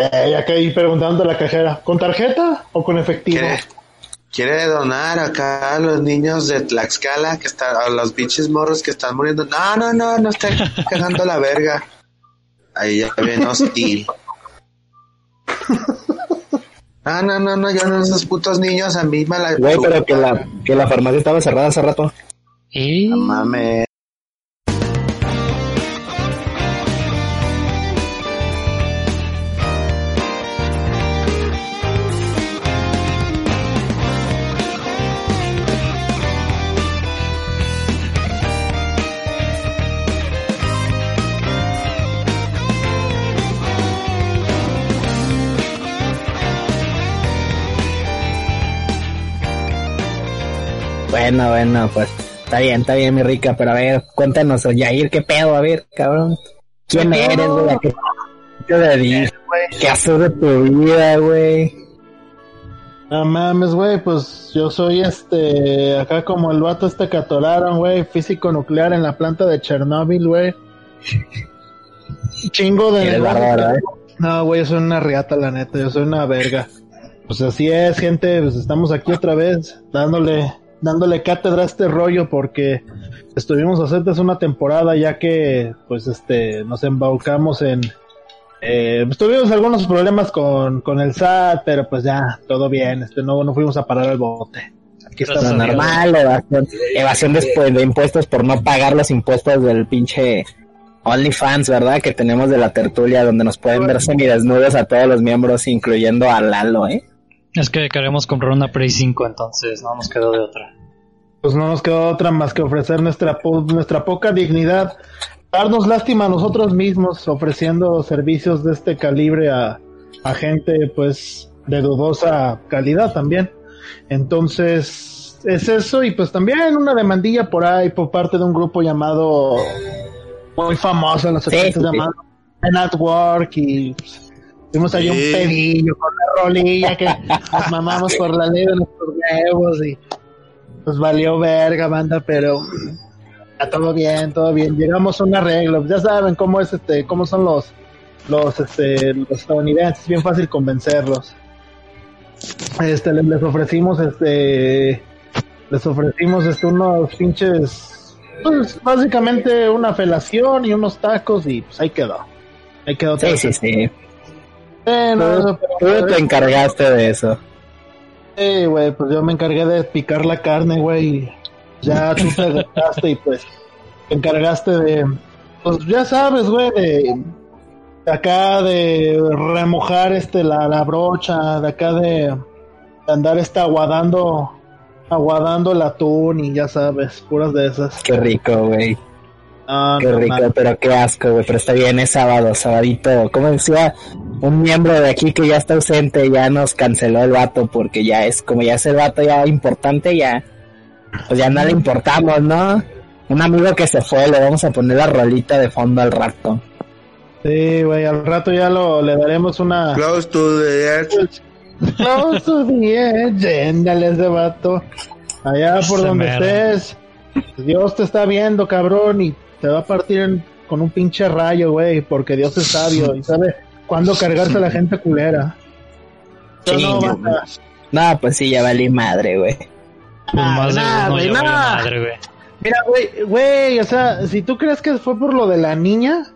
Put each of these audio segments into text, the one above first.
Eh, acá ahí preguntando a la cajera, ¿con tarjeta o con efectivo? ¿Quiere, quiere donar acá a los niños de Tlaxcala, que están, a los pinches morros que están muriendo? No, no, no, no está cagando la verga. Ahí ya viene hostil. Ah, no, no, no, yo no, esos putos niños a mí me la... Güey, pero que la, que la farmacia estaba cerrada hace rato. Y No mames. Bueno, bueno, pues está bien, está bien, mi rica, pero a ver, cuéntanos, Yair, qué pedo, a ver, cabrón. ¿Quién ¿Qué eres, güey? ¿A ¿Qué te dedicas? ¿Qué haces de tu vida, güey? No mames, güey, pues yo soy este, acá como el vato este que atoraron, güey, físico nuclear en la planta de Chernóbil, güey. Chingo de... Bárbaro, ¿eh? No, güey, yo soy una riata, la neta, yo soy una verga. Pues así es, gente, pues estamos aquí otra vez, dándole, dándole cátedra a este rollo porque estuvimos ausentes una temporada ya que, pues este, nos embaucamos en... Eh, pues tuvimos algunos problemas con, con el SAT, pero pues ya, todo bien, este, no, no fuimos a parar al bote. Aquí a Dios. Normal, evasión, evasión después de impuestos por no pagar los impuestos del pinche OnlyFans, ¿verdad? Que tenemos de la tertulia donde nos pueden ver semidesnudos a todos los miembros, incluyendo a Lalo, ¿eh? Es que queremos comprar una Play 5, entonces no nos quedó de otra. Pues no nos quedó otra más que ofrecer nuestra, po- nuestra poca dignidad, darnos lástima a nosotros mismos ofreciendo servicios de este calibre a, a gente pues de dudosa calidad también. Entonces es eso y pues también una demandilla por ahí por parte de un grupo llamado muy famoso en los Sí, 80 sí, sí. llamado Network y pues, tuvimos ahí un pedillo con la rolilla que nos mamamos por la ley de nuestros huevos y pues valió verga, banda, pero está todo bien, todo bien. Llegamos a un arreglo. Ya saben cómo es este, cómo son los los este los estadounidenses, bien fácil convencerlos. Este les, les ofrecimos este les ofrecimos este unos pinches pues básicamente una felación y unos tacos y pues ahí quedó. Ahí quedó. Sí, sí, sí. Eh, no, Tú, te encargaste de eso. Sí, güey, pues yo me encargué de picar la carne, güey. Ya tú te gastaste y pues te encargaste de, pues ya sabes, güey, de, de acá de remojar este la, la brocha, de acá de, de andar este aguadando, aguadando el atún y ya sabes, puras de esas. Qué rico, güey. Qué no, rico, man. pero qué asco, güey. Pero está bien, es sábado, sabadito. Como decía un miembro de aquí que ya está ausente, ya nos canceló el vato porque ya es, como ya es el vato ya importante, ya, pues ya no le importamos, ¿no? Un amigo que se fue, le vamos a poner la rolita de fondo al rato. Sí, güey, al rato ya lo, le daremos una... Close to the edge. Close to the edge, ándale ese vato. Allá por donde estés. Dios te está viendo, cabrón, y te va a partir en- con un pinche rayo, güey, porque Dios es sabio y sabe cuándo cargarse a la gente culera. No. No, pues sí, ya valí madre, güey. Pues Ah, güey, nah. madre, güey. Mira, güey, güey, o sea, si tú crees que fue por lo de la niña,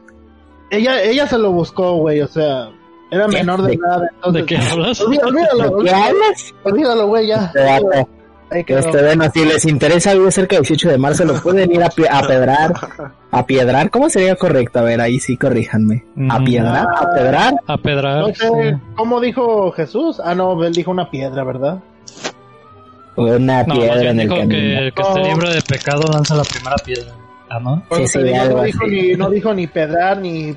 ella, ella se lo buscó, güey, o sea, era menor de ¿De- edad, entonces... ¿De qué hablas? Olvídalo, olvídalo, olvídalo, güey, ya. Este. Este, bueno, si les interesa, vive cerca del 18 de marzo, lo pueden ir a, pie- a pedrar. ¿A piedrar? ¿Cómo sería correcto? A ver, ahí sí, corríjanme. ¿A piedrar? ¿A pedrar? A pedrar. No sé, ¿cómo dijo Jesús? Ah, no, él dijo una piedra, ¿verdad? Una No, piedra en el dijo camino. que, que esté No. libre de pecado lanza la primera piedra. Ah, ¿no? Por Sí, eso sí, te digo, algo no, dijo así. ni, no dijo ni pedrar, ni...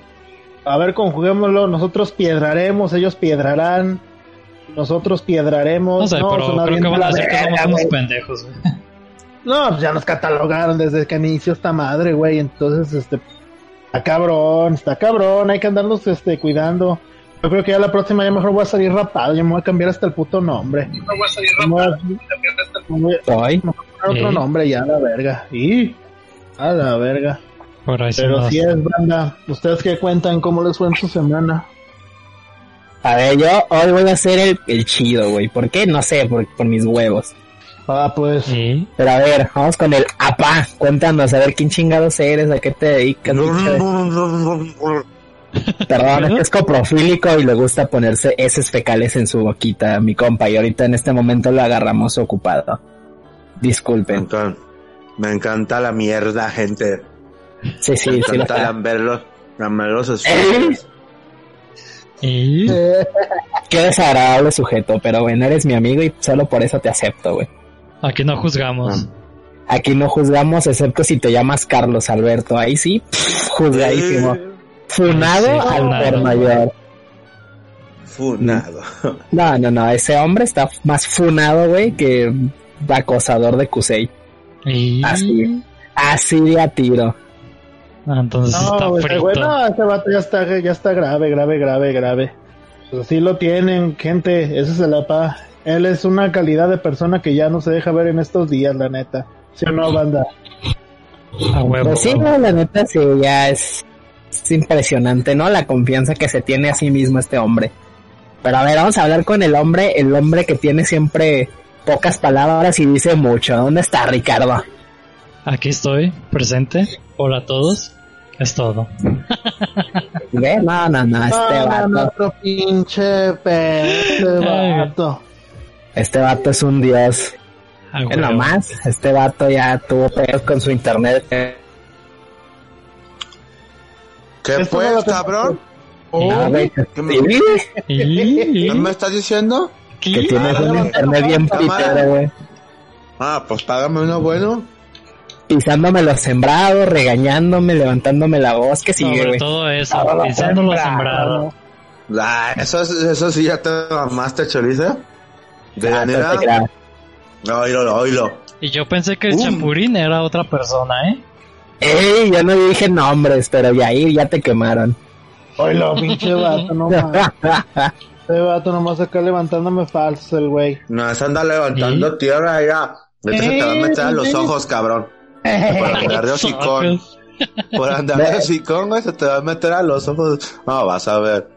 A ver, conjuguémoslo, nosotros piedraremos, ellos piedrarán, nosotros piedraremos. No sé, no, pero creo que van a decir que somos unos pendejos, güey. No, pues ya nos catalogaron desde que inició esta madre, güey, entonces, este... Está cabrón, está cabrón, hay que andarnos, este, cuidando. Yo creo que ya la próxima ya mejor voy a salir rapado, ya me voy a cambiar hasta el puto nombre. Me voy a salir rapado. Me voy a Soy. poner otro ¿Eh? nombre ya, a la verga. Y... A la verga. Por ahí sí Pero si es, banda. ¿Ustedes qué cuentan? ¿Cómo les fue en su semana? A ver, yo hoy voy a ser el, el chido, güey. ¿Por qué? No sé, por, por mis huevos. Ah, pues. Sí. Pero a ver, vamos con el apá. Cuéntanos, a ver quién chingados eres, a qué te dedicas. Perdón, es que es coprofílico y le gusta ponerse heces fecales en su boquita, mi compa. Y ahorita en este momento lo agarramos ocupado. Me Disculpen. encanta, me encanta la mierda, gente. Sí, sí, Me sí. lo encanta lamberlos ¿Eh? Y Eh, Qué desagradable sujeto, pero bueno, eres mi amigo y solo por eso te acepto, güey. aquí no juzgamos. Aquí no juzgamos, excepto si te llamas Carlos Alberto. Ahí sí, pff, juzgadísimo. Eh, Funado Sí, al funado. por mayor. Funado. No, no, no, ese hombre está más funado, güey, que acosador de Kusei. Y Así. Así de a tiro. Ah, entonces está no, güey, frito. güey, no, ese vato ya está, ya está grave, grave, grave, grave. Pues así lo tienen, gente. Ese es el apa. Él es una calidad de persona que ya no se deja ver en estos días, la neta. ¿Sí o no, banda? A huevo. Pues sí, no, la neta sí, ya es, es impresionante, ¿no? La confianza que se tiene a sí mismo este hombre. Pero a ver, vamos a hablar con el hombre, el hombre que tiene siempre pocas palabras y dice mucho. ¿Dónde está Ricardo? Aquí estoy, presente. Hola a todos. Es todo. ¿Ve? No, no, no, este vato, no, otro pinche este vato. este vato es un dios. A Es nomás, este vato ya tuvo pedos con su internet. ¿Qué pues, tengo- cabrón? Oh, no, güey, ¿Qué me- ¿Qué me estás diciendo? que tienes Ah, un internet bien pitero, güey. Ah, pues págame uno bueno. Pisándome los sembrados, regañándome, levantándome la voz, que sigue, Sobre güey. todo eso, Todo pisando lo sembrado. sembrado. Ah, eso, es- eso sí ya te mamaste, chorizo. De Ah, manera. no. Oílo, oílo. Y yo pensé que el chapurín era otra persona, ¿eh? Ey, yo no dije nombres, pero ya ahí ya te quemaron. Oilo, pinche vato, no mames. Este vato nomás acá levantándome falsos el güey. No, se anda levantando tierra ya. Vete, se te va a meter a los ojos, cabrón. Por andar de hocicón. Por andar de hocicón, güey, se te va a meter a los ojos. No, vas a ver.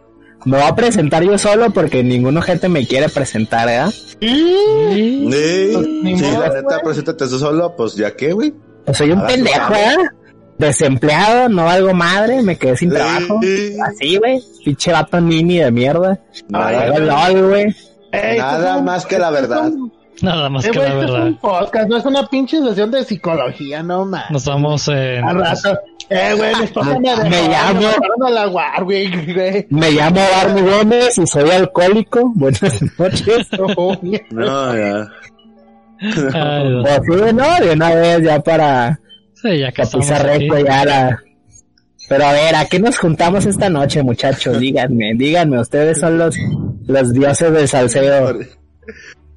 Me voy a presentar yo solo porque ningún gente me quiere presentar, ¿eh? Y- Sí, sí, la neta, preséntate tú solo, pues ya qué, güey. Pues soy un pendejo, claro. ¿eh? Desempleado, no valgo madre, me quedé sin trabajo. Sí. Así, güey. Pinche vato mini de mierda. Nada, más que la verdad. Nada más Eh, que güey, la esto es verdad. un podcast, no es una pinche sesión de psicología, no mames. Nos vamos en... Al rato. Eh, güey, mi esposa me. Me llamo- a la guar, güey. Me llamo Barney Gómez y soy alcohólico. Buenas noches. No, ya. Ay, no. Pues sí, no, de una vez ya para Sí, ya que recta ya la... Pero a ver, ¿a qué nos juntamos esta noche, muchachos? Díganme, díganme, ustedes son los, los dioses del salseo.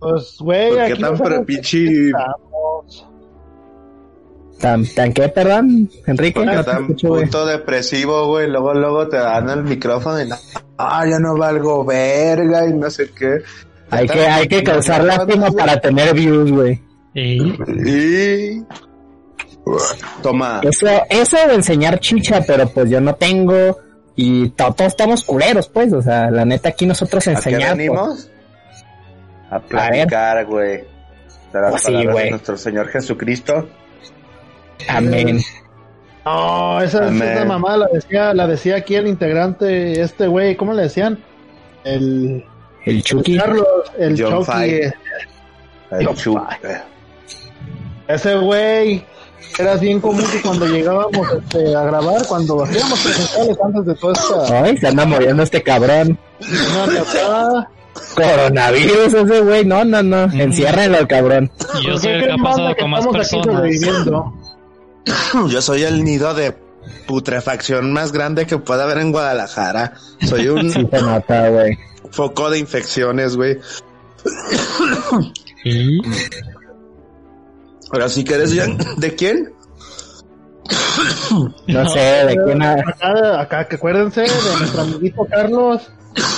Pues, güey, ¿Por qué aquí tan pinche-. ¿Tan, tan qué, perdón, Enrique? Porque No tan escucho, puto depresivo, güey. Luego, luego te dan el micrófono y ah, ya no valgo verga y no sé qué. Hay que, hay que causar lástima para tener views, güey. Y... Y... Toma. Eso, eso de enseñar chicha, pero pues yo no tengo y to- todos estamos culeros, pues, o sea, la neta aquí nosotros ¿A qué enseñamos. venimos? A platicar, güey. De las Pues palabras de nuestro Señor Jesucristo. Amén. No, esa, Amén. esa mamá la decía, la decía aquí el integrante, este güey, ¿cómo le decían? El El Chucky. Carlos, el John Chucky. El chup. Ese güey era bien común que cuando llegábamos este, a grabar, cuando hacíamos presenciales antes de toda esta Ay, se anda muriendo este cabrón. una Coronavirus ese güey, no, no, no. Enciérrenlo, cabrón. yo ¿por soy qué el que ha pasado con más estamos aquí personas. Yo soy el nido de putrefacción más grande que pueda haber en Guadalajara. Soy un Sí güey. foco de infecciones, güey. Y... Ahora sí que eres ya- ¿De quién? No sé, de quién Acá, acá, que acuérdense de nuestro amiguito Carlos,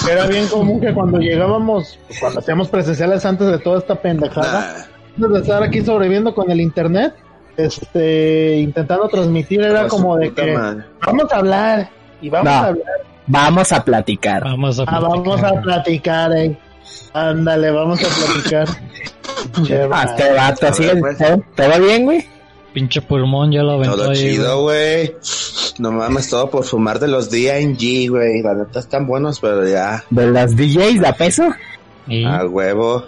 era bien común que cuando llegábamos, cuando hacíamos presenciales antes de toda esta pendejada, Nah, antes de estar aquí sobreviviendo con el internet, este, intentando transmitir, era como de que vamos a hablar y vamos No. a hablar Vamos a platicar. Vamos a Ah, vamos a platicar, eh. Ándale, vamos a platicar. Ah, este vato, pues. ¿Todo, todo bien, güey? Pinche pulmón ya lo aventó Todo ahí. chido, güey. No mames, todo por fumar de los DNG, güey. La neta están buenos, pero ya. De las DJs de a peso. Y A huevo.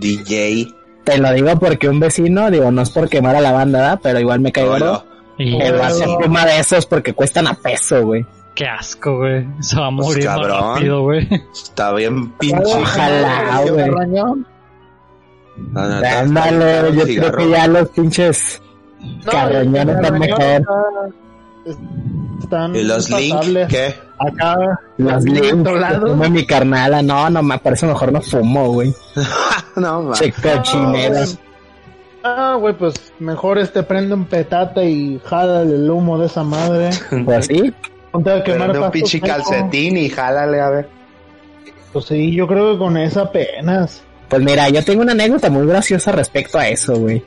DJ. Te lo digo porque un vecino, digo, no es por quemar a la banda, ¿verdad? Pero igual me caigo. Y El Oh. fuma de esos porque cuestan a peso, güey. qué asco, güey. Se va a Pues, morir más rápido, güey. Está bien pinche. Ojalá, ¿Qué güey. Ándale, yo creo que ya los pinches No, está carroñón mejor. está- Están ¿Y los Link? ¿Qué? Acá, otro lado. fumo mi carnala, no, no, me parece mejor no fumo, güey. no, cochineras. Ah, güey, pues mejor este prende un petate y jala el humo de esa madre. Pues sí, Ponte a quemar Prende un pinche calcetín y jálale a ver. Pues sí, yo creo que con esa apenas. pues mira, yo tengo una anécdota muy graciosa respecto a eso, güey.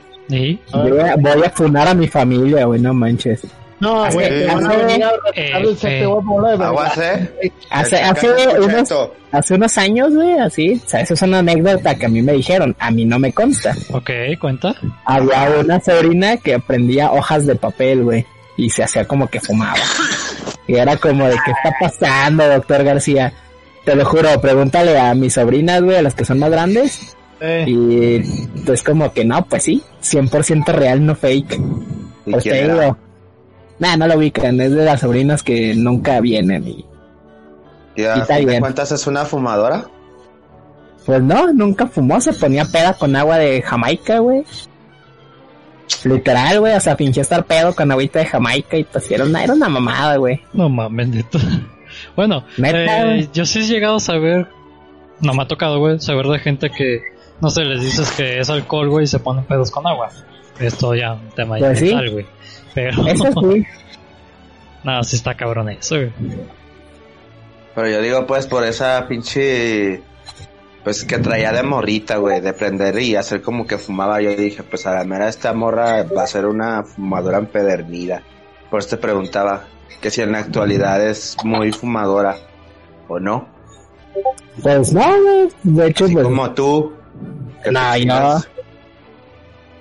Ah. Yo voy a, voy a funar a mi familia, güey, no manches. No, Hace- hace-. Hace, hace unos, hace unos años, güey, así, o sea, eso es una anécdota que a mí me dijeron, a mí no me consta. ok, cuenta. Había una sobrina que prendía hojas de papel, güey, y se hacía como que fumaba. Y era como de, ¿qué está pasando, doctor García? Te lo juro, pregúntale a mis sobrinas, güey, a las que son más grandes. Eh, Y pues como que no, pues sí, 100% real, no fake. ¿Y Pues quién te era? digo, nah, no lo ubican, es de las sobrinas que nunca vienen y ¿Y a Está bien. cuentas es una fumadora? Pues no, nunca fumó, se ponía peda con agua de Jamaica, güey. Literal, güey, o sea, pinche estar pedo con agüita de Jamaica y pues era una, era una mamada, güey. No mames, neto. Bueno, Neta, eh, yo sí he llegado a saber, no me ha tocado, güey, saber de gente que, no sé, les dices que es alcohol, güey, y se ponen pedos con agua. Esto ya un tema Pues sí. mental, güey. Pero, Eso sí, nada, sí está cabrón eso, güey. Pero yo digo, pues, por esa pinche... Pues que traía de morrita, güey, de prender y hacer como que fumaba. Yo dije, pues a la mera esta morra va a ser una fumadora empedernida. Por eso te preguntaba que si en la actualidad es muy fumadora o no. pues no, güey. De hecho, Así pues como tú. No, yo-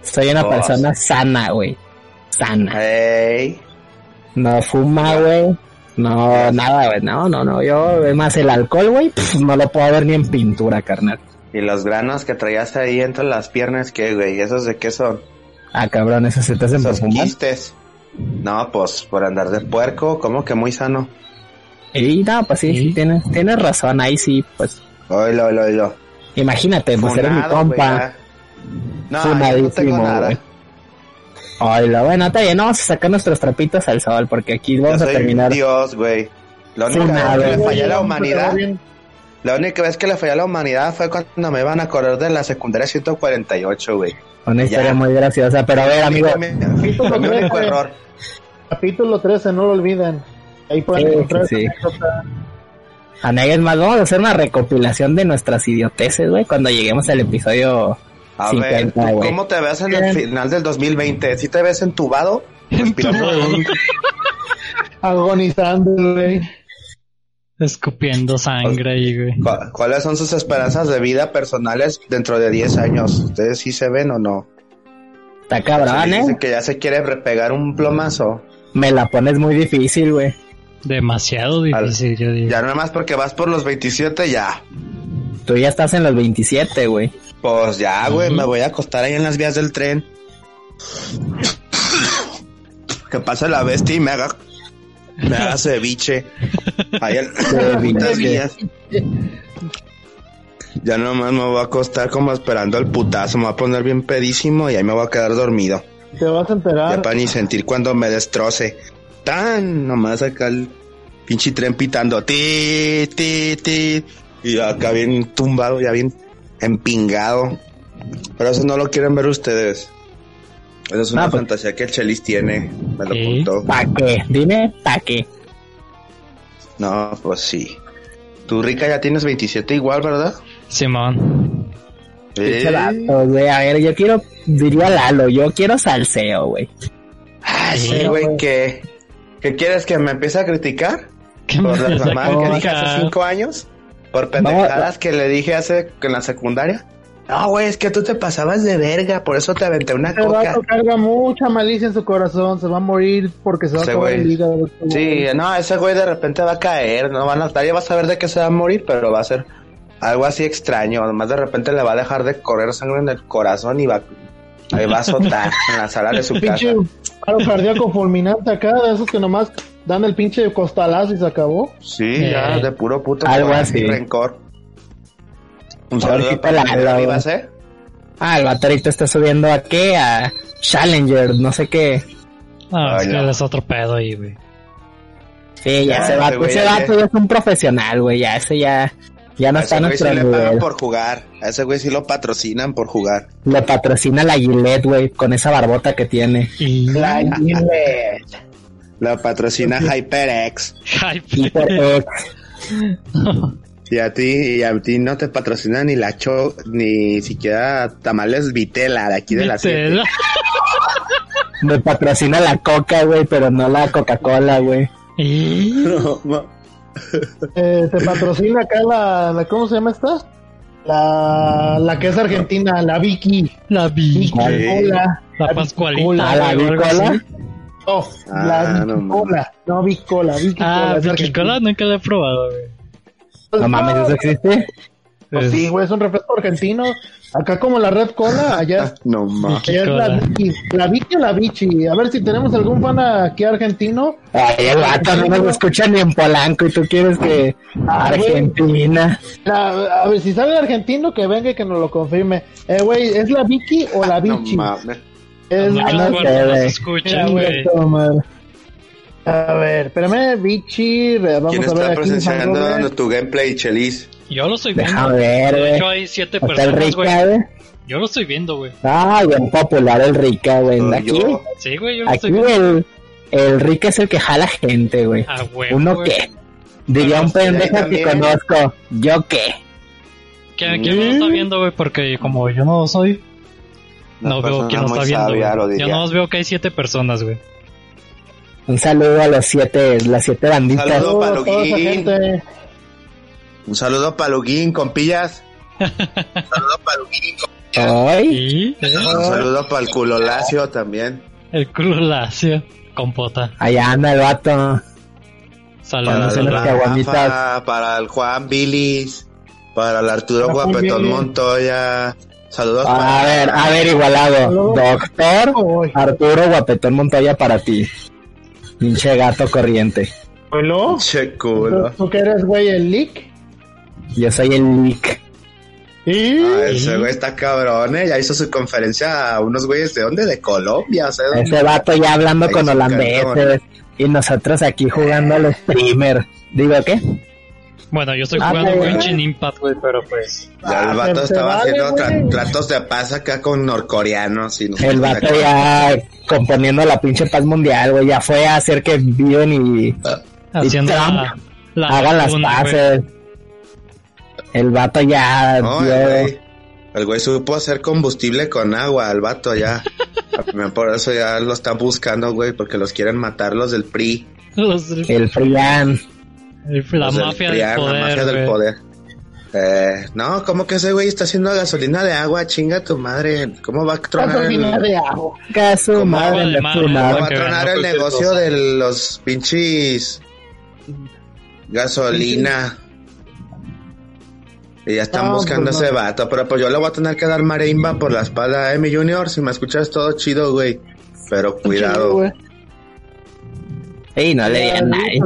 soy una Oh, persona sana, güey. Sana. Ey, No fuma, güey. No, nada, güey. No, no, no. Yo, es más, el alcohol, güey, no lo puedo ver ni en pintura, carnal. y los granos que traías ahí entre las piernas, ¿qué, güey? ¿Esos de qué son? Ah, cabrón, eso se te hacen por Esos fumar. quistes. No, pues por andar de puerco, como que muy sano. Y no, pues sí, sí, tienes, tienes razón. Ahí sí, pues, Oilo, oilo, oilo. imagínate, pues eres mi Funado, compa. ya. No, yo no tengo nada. Ay, lo bueno, está bien, no vamos a sacar nuestros trapitos al sol porque aquí Yo vamos a soy terminar. Dios, güey. La única vez que le fallé a la humanidad, la única vez que le fallé a la humanidad fue cuando me iban a correr de la secundaria 148, güey. Una historia Ya. muy graciosa, pero a ver, amigo, mi- único trece. error. Capítulo 13, no lo olviden. Ahí pueden Sí, encontrar sí. Anegues más, vamos a hacer una recopilación de nuestras idioteces, güey, cuando lleguemos al episodio A 50, ver, ¿tú güey. ¿cómo te ves en el final del 2020? ¿Sí te ves entubado? Respirando Agonizando, güey. Escupiendo sangre ahí, güey. ¿Cu- ¿Cuáles son sus esperanzas de vida personales dentro de 10 años? ¿Ustedes sí se ven o no? Está cabrón, Dicen ¿eh? que ya se quiere repegar un plomazo. Me la pones muy difícil, güey. Demasiado difícil, yo digo. Ya no más porque vas por los 27, ya. Tú ya estás en los 27, güey. Pues ya, güey, me voy a acostar ahí en las vías del tren. Que pase la bestia y me haga, me haga ceviche. Ahí en las vías. Ya nomás me voy a acostar como esperando el putazo. Me voy a poner bien pedísimo y ahí me voy a quedar dormido. Te vas a enterar. Ya para ni sentir cuando me destroce. Tan, nomás acá el pinche tren pitando. Ti, ti, ti. Y acá bien tumbado, ya bien empingado. Pero eso no lo quieren ver ustedes. Esa es una Ah, pues. fantasía que el Chelis tiene. Me lo contó. ¿Pa' qué? Dime, ¿pa' qué? No, pues sí. Tú, Rica, ya tienes 27 igual, ¿verdad? Simón. Eh. güey. A ver, yo quiero, diría Lalo, yo quiero salseo, güey. Ay, Sí, güey, ¿qué? ¿Qué quieres que me empiece a criticar? ¿Qué Por las mamadas que dije hace cinco años. Por pendejadas que le dije hace en la secundaria. No, güey, es que tú te pasabas de verga, por eso te aventé una Este coca. vato carga mucha malicia en su corazón, se va a morir porque se va Ese a acabar el hígado. este Sí, no, ese güey de repente va a caer, no van a estar, ya vas a ver de qué se va a morir, pero va a ser algo así extraño, además de repente le va a dejar de correr sangre en el corazón y va, ahí va a azotar en la sala de su casa. Pinche paro cardíaco fulminante acá, de esos que nomás dan el pinche costalazo y se acabó. Sí, ya, Eh, de puro puto algo así. rencor. Un sí saludo para la ¿eh? Ah, el vato ahorita está subiendo a qué? A Challenger, no sé qué. No, es Ay, que no. es otro pedo ahí, güey. Sí, ya Ah, ese ese vato, güey ese ya- vato ya es un profesional, güey, ya ese ya, ya no A está ese a güey sí nuestro le pagan nivel. por jugar, a ese güey sí lo patrocinan por jugar. Le patrocina la Gillette, güey, con esa barbota que tiene. La Gillette. Lo patrocina HyperX. Hype. Hiper Y a ti, y a ti no te patrocina ni la cho, ni siquiera tamales Vitela de aquí de la. Vitela. Me patrocina la Coca, güey, pero no la Coca-Cola, güey. Y... No, no. Eh, te patrocina acá la, la- ¿cómo se llama esta? La, la que es argentina, la Vicky. La vi. Vicky. La Vicky Pascualita. Cola. Ah, la güey, o algo Bicola. así. Oh, Ah, la no Vicky mames. Cola. No, Vicky Cola, Vicky Ah, Cola. es Vicky argentina. Cola nunca la he probado, güey. No mames, ¿eso existe? Pues Es- sí, güey, es un refresco argentino. Acá como la Red Cola, allá, No mames. allá es la. Vicky. La Vicky o la Vichy. A ver si tenemos algún fan aquí argentino. Ay, el vato no nos escucha ni en Polanco y tú quieres que Ah. Argentina. La- a ver, si sale argentino, que venga y que nos lo confirme. Eh, güey, ¿es la Vicky o la No Vichy? mames. Es Muchos no sé, nos güey. A ver, espérame, Vichy, vamos ¿Quién a ver está aquí. presenciando tu gameplay, Chelis? Yo lo estoy viendo. Déjame ver, De hecho, hay siete Está el personas, güey. Rica, güey. Yo lo estoy viendo, güey. Ah, bien popular el Rica, güey. Aquí, yo. Sí, güey, yo lo aquí estoy viendo. el, el Rica es el que jala gente, güey. Ah, güey. ¿Uno qué? Diría un pendejo que conozco. ¿Yo qué? ¿Quién, quién lo está viendo, güey? Porque como yo no soy, no veo quién lo está viendo. Yo no veo que hay siete personas, güey. Un saludo a los siete, las siete banditas. Saludo. Saludos a toda esa Paluguín. gente. Un saludo para Luguín, compillas. Un saludo para Luguín. Ay, ¿eh? Un saludo para el culo lacio también. el Cruz Lacio, compota. allá anda el vato. Para Saludos. Rafa, caguamitas. para el Juan Bilis, para el Arturo Para Guapetón. Montoya. Saludos A para... ver, a ver, igualado. Doctor Arturo Guapetón Montoya para ti. Pinche gato corriente. ¿Hola? Che culo. ¿Tú que eres, güey, el leak? Yo soy el Lick. ¿Y? Ah, ese güey está cabrón, ¿eh? Ya hizo su conferencia a unos güeyes de dónde? De Colombia, o sea, ¿dónde? Ese vato ya hablando Ahí con se holandeses. Y nosotros aquí jugando al streamer. Digo, ¿qué? Bueno, yo estoy Ah, jugando. Genshin Impact, güey, pero pues. Ya el Ah, vato estaba vale, haciendo tra- tratos de paz acá con norcoreanos y nosotros El vato ya componiendo la pinche paz mundial, güey. Ya fue a hacer que viven y Haciendo Trump la, la hagan las paces. El vato ya No, dio- el güey, el güey supo hacer combustible con agua, el vato ya. Por eso ya lo están buscando, güey, porque los quieren matar los del PRI. Los- el Frian. La del mafia del poder. La mafia del güey. poder. Eh, no, ¿cómo que ese güey está haciendo gasolina de agua? Chinga tu madre. ¿Cómo va a tronar Gasolina el, de agua. Madre de cómo pluma. va a tronar el negocio de los pinches gasolina? Y ya están No, buscando pues ese vato, pero pues yo le voy a tener que dar marimba por la espalda, eh, mi junior, si me escuchas todo chido, güey. Pero cuidado. güey. Ey, no le di a nadie.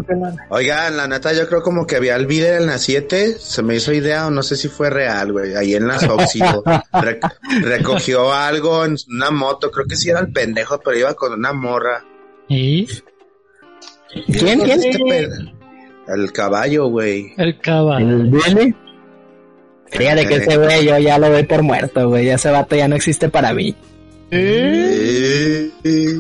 Oigan, la neta, yo creo como que vi al video en la 7, se me hizo idea o no sé si fue real, güey, ahí en las óxido. Rec- recogió algo en una moto, creo que sí era el pendejo, pero iba con una morra. Y ¿Quién, quién? Este El caballo, güey. el caballo. ¿El Billy? Fíjate que ese güey yo ya lo doy por muerto, güey. Ese vato ya no existe para mí. Eh, eh.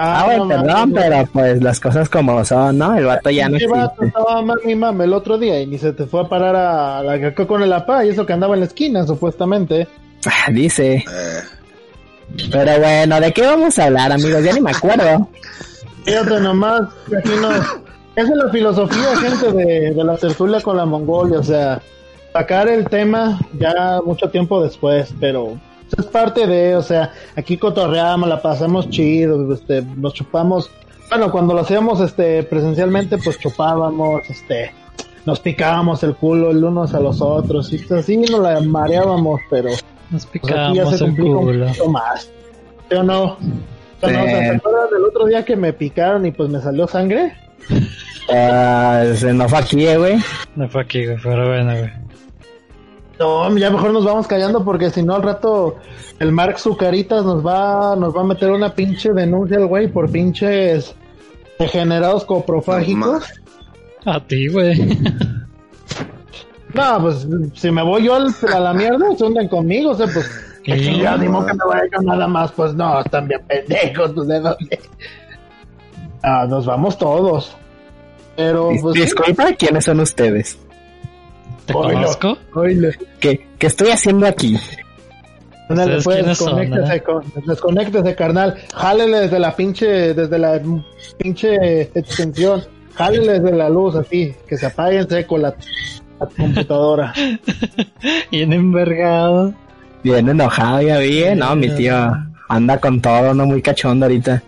Ah, güey, no perdón, pero pues las cosas como son, ¿no? El vato ya no Pinche vato existe. estaba mami mami el otro día y ni se te fue a parar a la que con el apa y eso que andaba en la esquina supuestamente. Ah, dice. Eh, Pero bueno, ¿de qué vamos a hablar, amigos? Ya ni me acuerdo. Fíjate nomás, que aquí nos, Esa es la filosofía, gente, de, de la tertulia con la Mongolia. O sea, sacar el tema ya mucho tiempo después, pero es parte de, o sea, aquí cotorreamos, la pasamos chido, este, nos chupamos. Bueno, cuando lo hacíamos este, presencialmente, pues chupábamos, este, nos picábamos el culo el unos a los otros, y así nos la mareábamos, pero Nos pues, aquí ya se el complica un culo. poquito más. ¿Sí o no? ¿Sí o no? O sea, ¿Se Sí. acuerdan del otro día que me picaron y pues me salió sangre? Ah, se nos fue aquí, eh, güey. No fue aquí, güey, pero bueno, güey. No, ya mejor nos vamos callando porque si no al rato el Mark Zucaritas nos va, nos va a meter una pinche denuncia al güey por pinches degenerados coprofágicos. A ti, güey. No, pues si me voy yo al- a la mierda, se hunden conmigo, o sea, pues ni modo que me vaya con nada más, pues no, están bien pendejos, pues de dónde. Ah, nos vamos todos. Pero Dis- pues Disculpa, ¿quiénes son ustedes? ¿Te Oilo. conozco? oíle. ¿Qué, qué estoy haciendo aquí? Ándale, ¿Ustedes pues, son, desconéctese, eh? con- desconéctese, carnal. Jálele desde la pinche, desde la pinche extensión. Jálele desde la luz, así, que se apague en seco la, la computadora. Bien envergado. Bien enojado, ya vi, eh. No, mi tío anda con todo, no muy cachondo ahorita.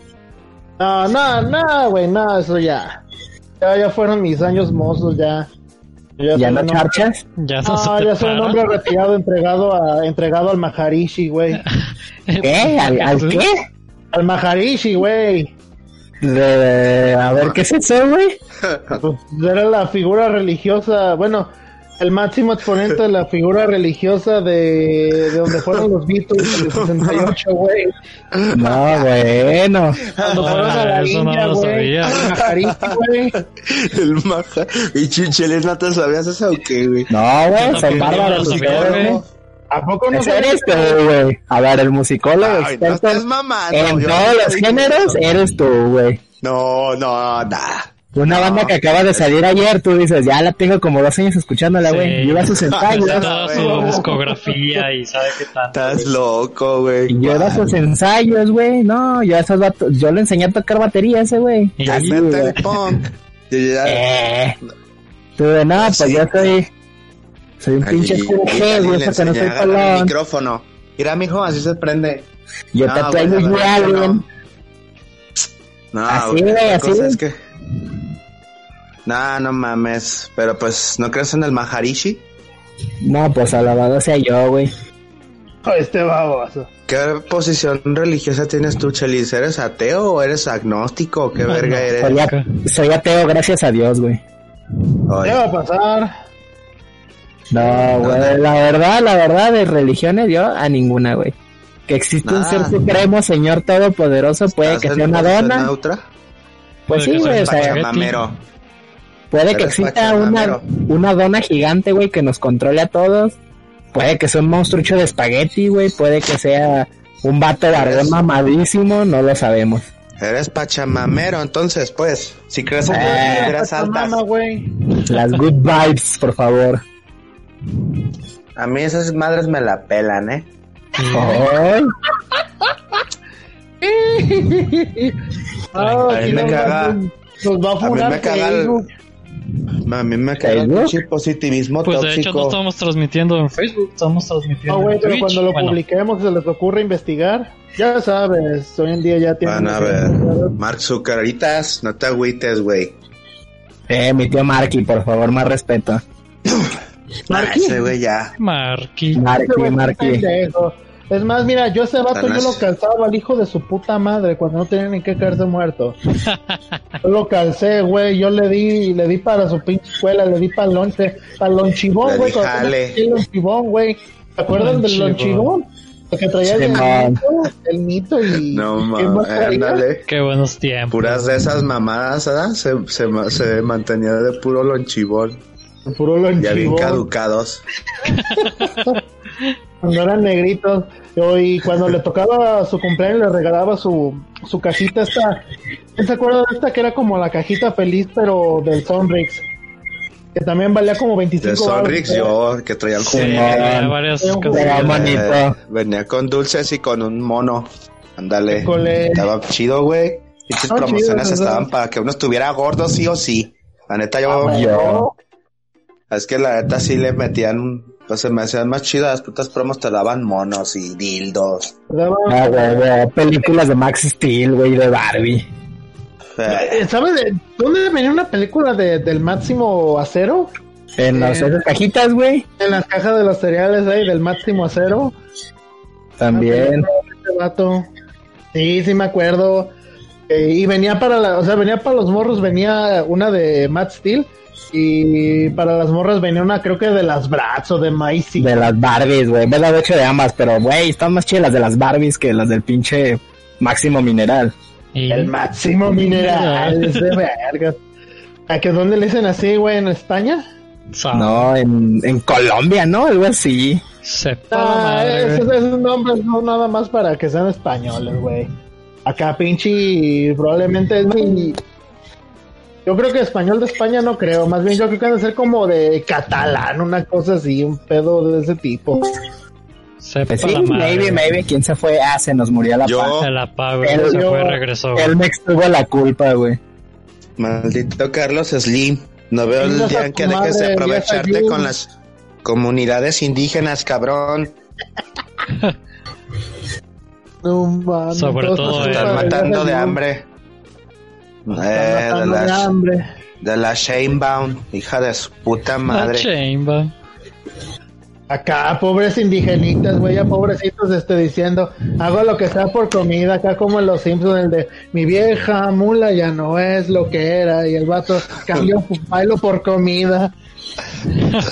No, no, no, güey, no, eso ya. Ya, ya fueron mis años mozos, ya. ¿Ya soy no charchas? Ya No, te ya soy un hombre retirado, entregado a, entregado al Maharishi, güey. ¿Qué? ¿Al, al qué? Al Maharishi, güey. De, de- a ver, ¿qué es eso, güey? Pues era la figura religiosa, bueno, el máximo exponente de la figura religiosa de, de donde fueron los Beatles en el 68, güey. No, bueno. Cuando fueron a la Ah, eso no lo sabía. güey. El maja. Y chincheles, ¿no te sabías eso o qué, güey? No, güey, son tampoco bárbaros ustedes, güey. ¿A poco no eres tú, güey. A ver, el musicólogo Ay, no experto mamando. en todos los géneros, eres tú, güey. No, no, nada. Una No. banda que acaba de salir ayer, tú dices, ya la tengo como dos años escuchándola, güey. Sí. Lleva sus ensayos. Toda su güey. discografía y sabe qué tanto. Estás loco, güey. Lleva sus ensayos, güey. No, yo a esos vatos, yo le enseñé a tocar batería a ese, güey. Y Así, Vete güey. el punk. Ya- Eh. Tú de no, pues Sí. yo soy, soy un pinche y- puro y G, le güey, eso que no soy pelón. micrófono. Mira, mijo, así se prende. Yo No, te traigo un alien. No, Así, güey, así. es que... No, no mames. Pero pues, ¿no crees en el Maharishi? No, pues alabado sea yo, güey. Oh, Este baboso. ¿Qué posición religiosa tienes tú, Chelis? ¿Eres ateo o eres agnóstico? ¿O ¿Qué verga no. eres? Soy, a- soy ateo, gracias a Dios, güey. ¿Qué va a pasar? No, güey, la verdad, la verdad, de religiones yo a ninguna, güey. Que existe un ser supremo, Señor Todopoderoso, puede ¿estás que sea una dona. neutra? Pues sí, güey, o sea. Puede que exista una, una dona gigante, güey, que nos controle a todos. Puede que sea un monstrucho de espagueti, güey. Puede que sea un vato barbón mamadísimo, no lo sabemos. Eres pachamamero, entonces, pues. Si crees en Eh. las altas. Las good vibes, por favor. A mí esas madres me la pelan, ¿eh? Ay, A mí aquí me caga- Nos va a A mí funar me caga el, Mí me caga el pinche positivismo Pues de hecho no tóxico. estamos transmitiendo en Facebook, estamos transmitiendo No, güey, en pero Twitch. cuando lo Bueno, publiquemos se les ocurre investigar. Ya sabes, hoy en día ya tienen... Van a ver. Mark Zuckeritas, no te agüites, güey. eh, mi tío Marky, por favor, más respeto. Ah, ese güey ya. Marky. Marky, está Marky. Es más, mira, yo ese vato Tan yo lo calzaba al hijo de su puta madre cuando no tenía ni que caerse muerto. Yo lo calcé, güey, yo le di, le di para su pinche escuela, le di para el lonche, para el lonchibón, güey, lonchibón, güey. ¿Te acuerdas del Lonchibón. lonchibón? El que traía Sí, el, man. mito, el mito y... No ándale. Qué buenos tiempos. Puras de esas mamadas, ¿verdad? Se, se, ma- se mantenía de puro lonchibón. El puro Ya bien lonchibón. caducados. cuando eran negritos y cuando le tocaba su cumpleaños le regalaba su, su cajita esta ¿quién se acuerda de esta que era como la cajita feliz pero del Sonrix? que también valía como 25 De Sonrix, yo, que traía el Sí. Era manito. Eh, venía con dulces y con un mono. Ándale. Estaba chido, güey. Estas Ah, promociones chido, estaban para que uno estuviera gordo sí o sí. La neta, yo, Ah, Yo. es que la neta sí le metían, pues se me hacían más chidas, las putas promos te daban monos y dildos. Ah, güey, güey, películas de Max Steel, güey, de Barbie. Eh, Eh, ¿Sabes de dónde venía una película de, del máximo acero? En las Eh. cajitas, güey, En las cajas de los cereales ahí, del máximo acero. también. Este vato. Sí, sí me acuerdo. Eh, y venía para la, o sea, venía para los morros, venía una de Matt Steel. Y para las morras venía una, creo que de las Bratz o de Maisy. De las Barbies, güey. Me he hecho de ambas, pero, güey, están más chidas las de las Barbies que las del pinche Máximo Mineral. Y El máximo mineral, es de verga. ¿A que dónde le dicen así, güey, en España? No, en, en Colombia, ¿no? Algo así. sepa la Ah, madre, esos, esos nombres no nada más para que sean españoles, güey. Acá pinche probablemente es mi... Yo creo que español de España no creo, más bien yo creo que han de ser como de catalán, una cosa así, un pedo de ese tipo. Sepa Pues sí, la madre. maybe, maybe. ¿Quién se fue? Ah, se nos murió la Yo- paz. Se la pago, Él- se yo- fue, regresó. güey. El Mex tuvo la culpa, güey. maldito Carlos Slim. No veo el día a en que dejes de aprovecharte con las comunidades indígenas, cabrón. No, mames, Sobre todo, eh. Están padres matando de Dios, hambre. Eh, de matando de la, hambre. de la Shamebound, hija de su puta La madre. chamber. Acá, pobres indigenitas, güey, ya pobrecitos, este, diciendo, hago lo que sea por comida, acá como en los Simpsons, el de, mi vieja mula ya no es lo que era, y el vato cambió, bailo por comida,